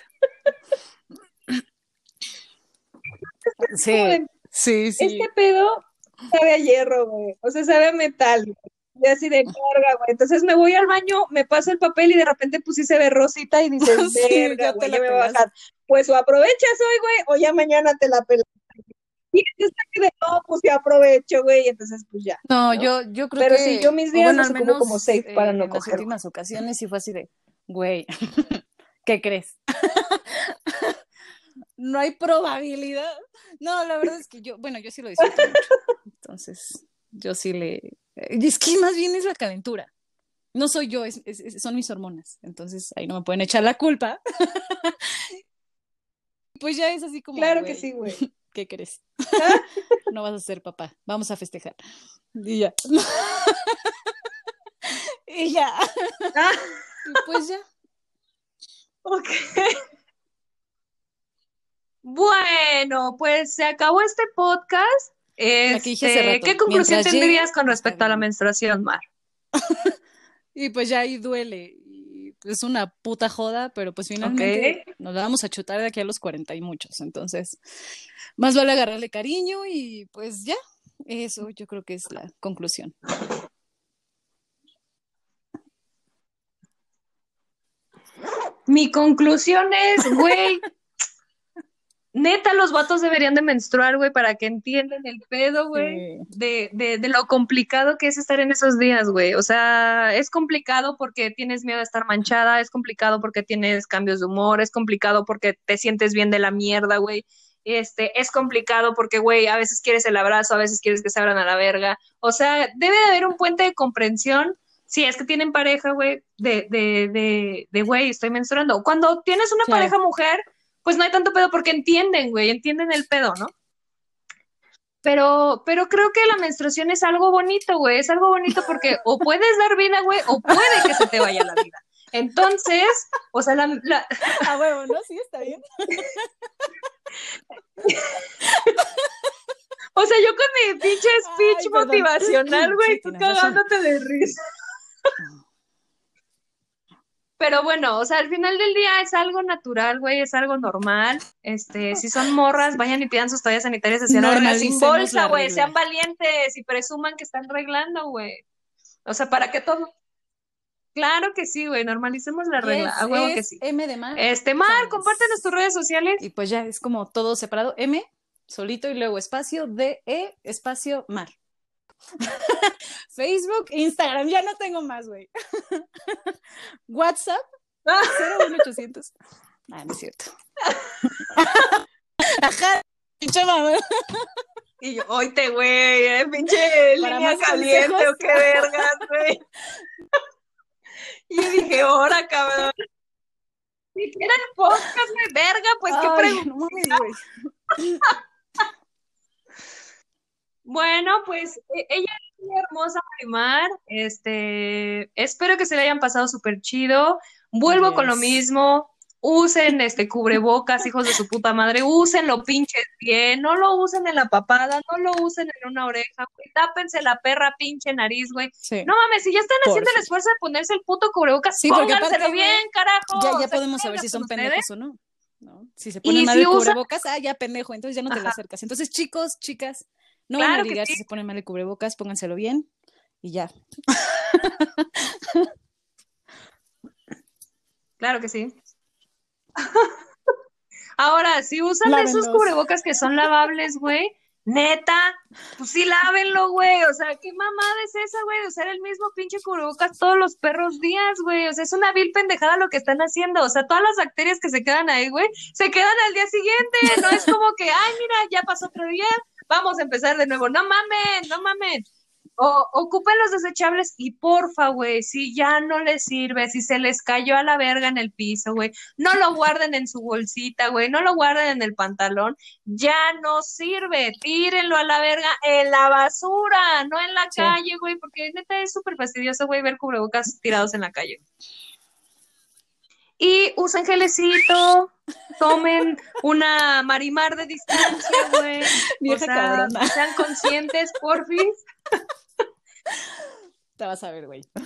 Sí, sí, sí. Este pedo sabe a hierro, güey. O sea, sabe a metal. Y así de carga, güey. Entonces me voy al baño, me paso el papel y de repente pues sí se ve rosita y dices, verga, güey, ya me va a bajar. Pues o aprovechas hoy, güey, o ya mañana te la pelas. Y entonces de no, pues ya aprovecho, güey, entonces pues ya. No, yo, yo creo Pero que. Pero sí, yo mis días bueno, menos, como safe para no en coger. las últimas ocasiones sí fue así de, güey, ¿qué crees? no hay probabilidad. No, la verdad es que yo, bueno, yo sí lo disfruto mucho. Entonces, yo sí le. Es que más bien es la calentura. No soy yo, es, es, son mis hormonas. Entonces, ahí no me pueden echar la culpa. pues ya es así como. Claro que sí, güey. ¿Qué crees? no vas a ser papá. Vamos a festejar. Y ya. y ya. Ah. y pues ya. Ok. Bueno, pues se acabó este podcast. Este, ¿Qué conclusión tendrías con respecto a la menstruación, Mar? y pues ya ahí duele. es una puta joda, pero pues finalmente nos la vamos a chutar de aquí a los cuarenta y muchos. Entonces, más vale agarrarle cariño y pues ya. Eso yo creo que es la conclusión. Mi conclusión es, güey, neta, los vatos deberían de menstruar, güey, para que entiendan el pedo, güey, de, de, de, lo complicado que es estar en esos días, güey. O sea, es complicado porque tienes miedo a estar manchada, es complicado porque tienes cambios de humor, es complicado porque te sientes bien de la mierda, güey. Este, es complicado porque, güey, a veces quieres el abrazo, a veces quieres que se abran a la verga. O sea, debe de haber un puente de comprensión si es que tienen pareja, güey, de, de, de, de, güey, estoy menstruando. Cuando tienes una pareja mujer, pues no hay tanto pedo porque entienden, güey, entienden el pedo, ¿no? Pero, pero creo que la menstruación es algo bonito, güey, es algo bonito porque o puedes dar vida, güey, o puede que se te vaya la vida. Entonces, o sea, la... la... A huevo, ¿no? Sí, está bien. o sea, yo con mi pinche speech motivacional, güey, tú cagándote de risa. Pero bueno, o sea, al final del día es algo natural, güey, es algo normal. Este, si son morras, vayan y pidan sus toallas sanitarias hacia la sin bolsa, güey, sean valientes y presuman que están arreglando, güey. O sea, para que todo Claro que sí, güey, normalicemos la regla. a huevo que sí. M de Mar. Este, Mar, compártenos tus redes sociales. Y pues ya es como todo separado. M, solito y luego espacio, D, E, espacio, Mar. Facebook, Instagram, ya no tengo más, güey. WhatsApp, 01800. Ah, no es cierto. Ajá, pinche mamá. Y yo, oíte, güey, eh, pinche línea caliente o qué vergas, güey. Y yo dije, ahora, cabrón. Si quieren podcast, güey, verga, pues qué pregunta. No bueno, pues e, ella es muy hermosa, Marimar. Este, espero que se le hayan pasado súper chido. Vuelvo con lo mismo. Usen este cubrebocas, hijos de su puta madre. Úsenlo pinches bien. No lo usen en la papada, no lo usen en una oreja, güey. Tápense la perra pinche nariz, güey. No mames, si ya están haciendo el esfuerzo de ponerse el puto cubrebocas, sí, pónganselo bien, carajo. Ya, podemos saber si son pendejos o no. ¿no? Si se ponen mal el cubrebocas, ah, ya pendejo, entonces ya no te lo acercas. Entonces, chicos, chicas, no van a ligar si se ponen mal el cubrebocas, pónganselo bien y ya. claro que sí. Ahora, si usan esos cubrebocas que son lavables, güey, neta, pues sí lávenlo, güey. O sea, ¿qué mamada es esa, güey? De usar el mismo pinche cubrebocas todos los perros días, güey. O sea, es una vil pendejada lo que están haciendo. O sea, todas las bacterias que se quedan ahí, güey, se quedan al día siguiente. No es como que, ay, mira, ya pasó otro día, vamos a empezar de nuevo. No mamen, no mamen. O ocupen los desechables y porfa, güey, si ya no les sirve, si se les cayó a la verga en el piso, güey, no lo guarden en su bolsita, güey, no lo guarden en el pantalón, ya no sirve, tírenlo a la verga en la basura, no en la Sí. calle, güey, porque neta es súper fastidioso, güey, ver cubrebocas tirados en la calle. Y usen gelecito, tomen una marimar de distancia, güey. O sea, cabrona. sean conscientes, porfis. Te vas a ver, güey.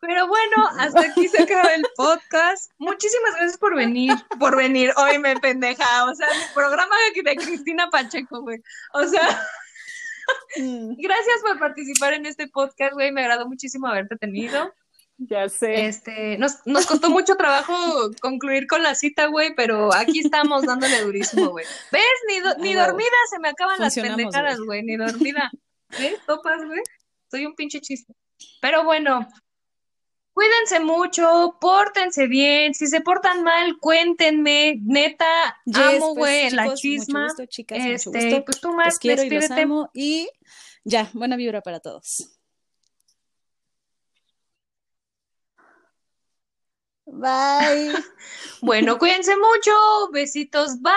Pero bueno, hasta aquí se acaba el podcast. Muchísimas gracias por venir, por venir. Hoy me pendeja, o sea, mi programa de Cristina Pacheco, güey. O sea, mm, gracias por participar en este podcast, güey. Me agradó muchísimo haberte tenido. ya sé. Este, nos, nos costó mucho trabajo concluir con la cita, güey, pero aquí estamos dándole durísimo, güey. ¿Ves? Ni, do- ni Ah, dormida se me acaban las pendejadas, güey, ni dormida. ¿Ves? Topas, güey. Soy un pinche chiste. Pero bueno, cuídense mucho, pórtense bien. Si se portan mal, cuéntenme. Neta, Yes, amo, pues, güey, la chisma. Mucho gusto, chicas, mucho Este, gusto. pues tú más, quiero y los despídete. amo. Y ya, buena vibra para todos. Bye. Bueno, cuídense mucho. Besitos, bye.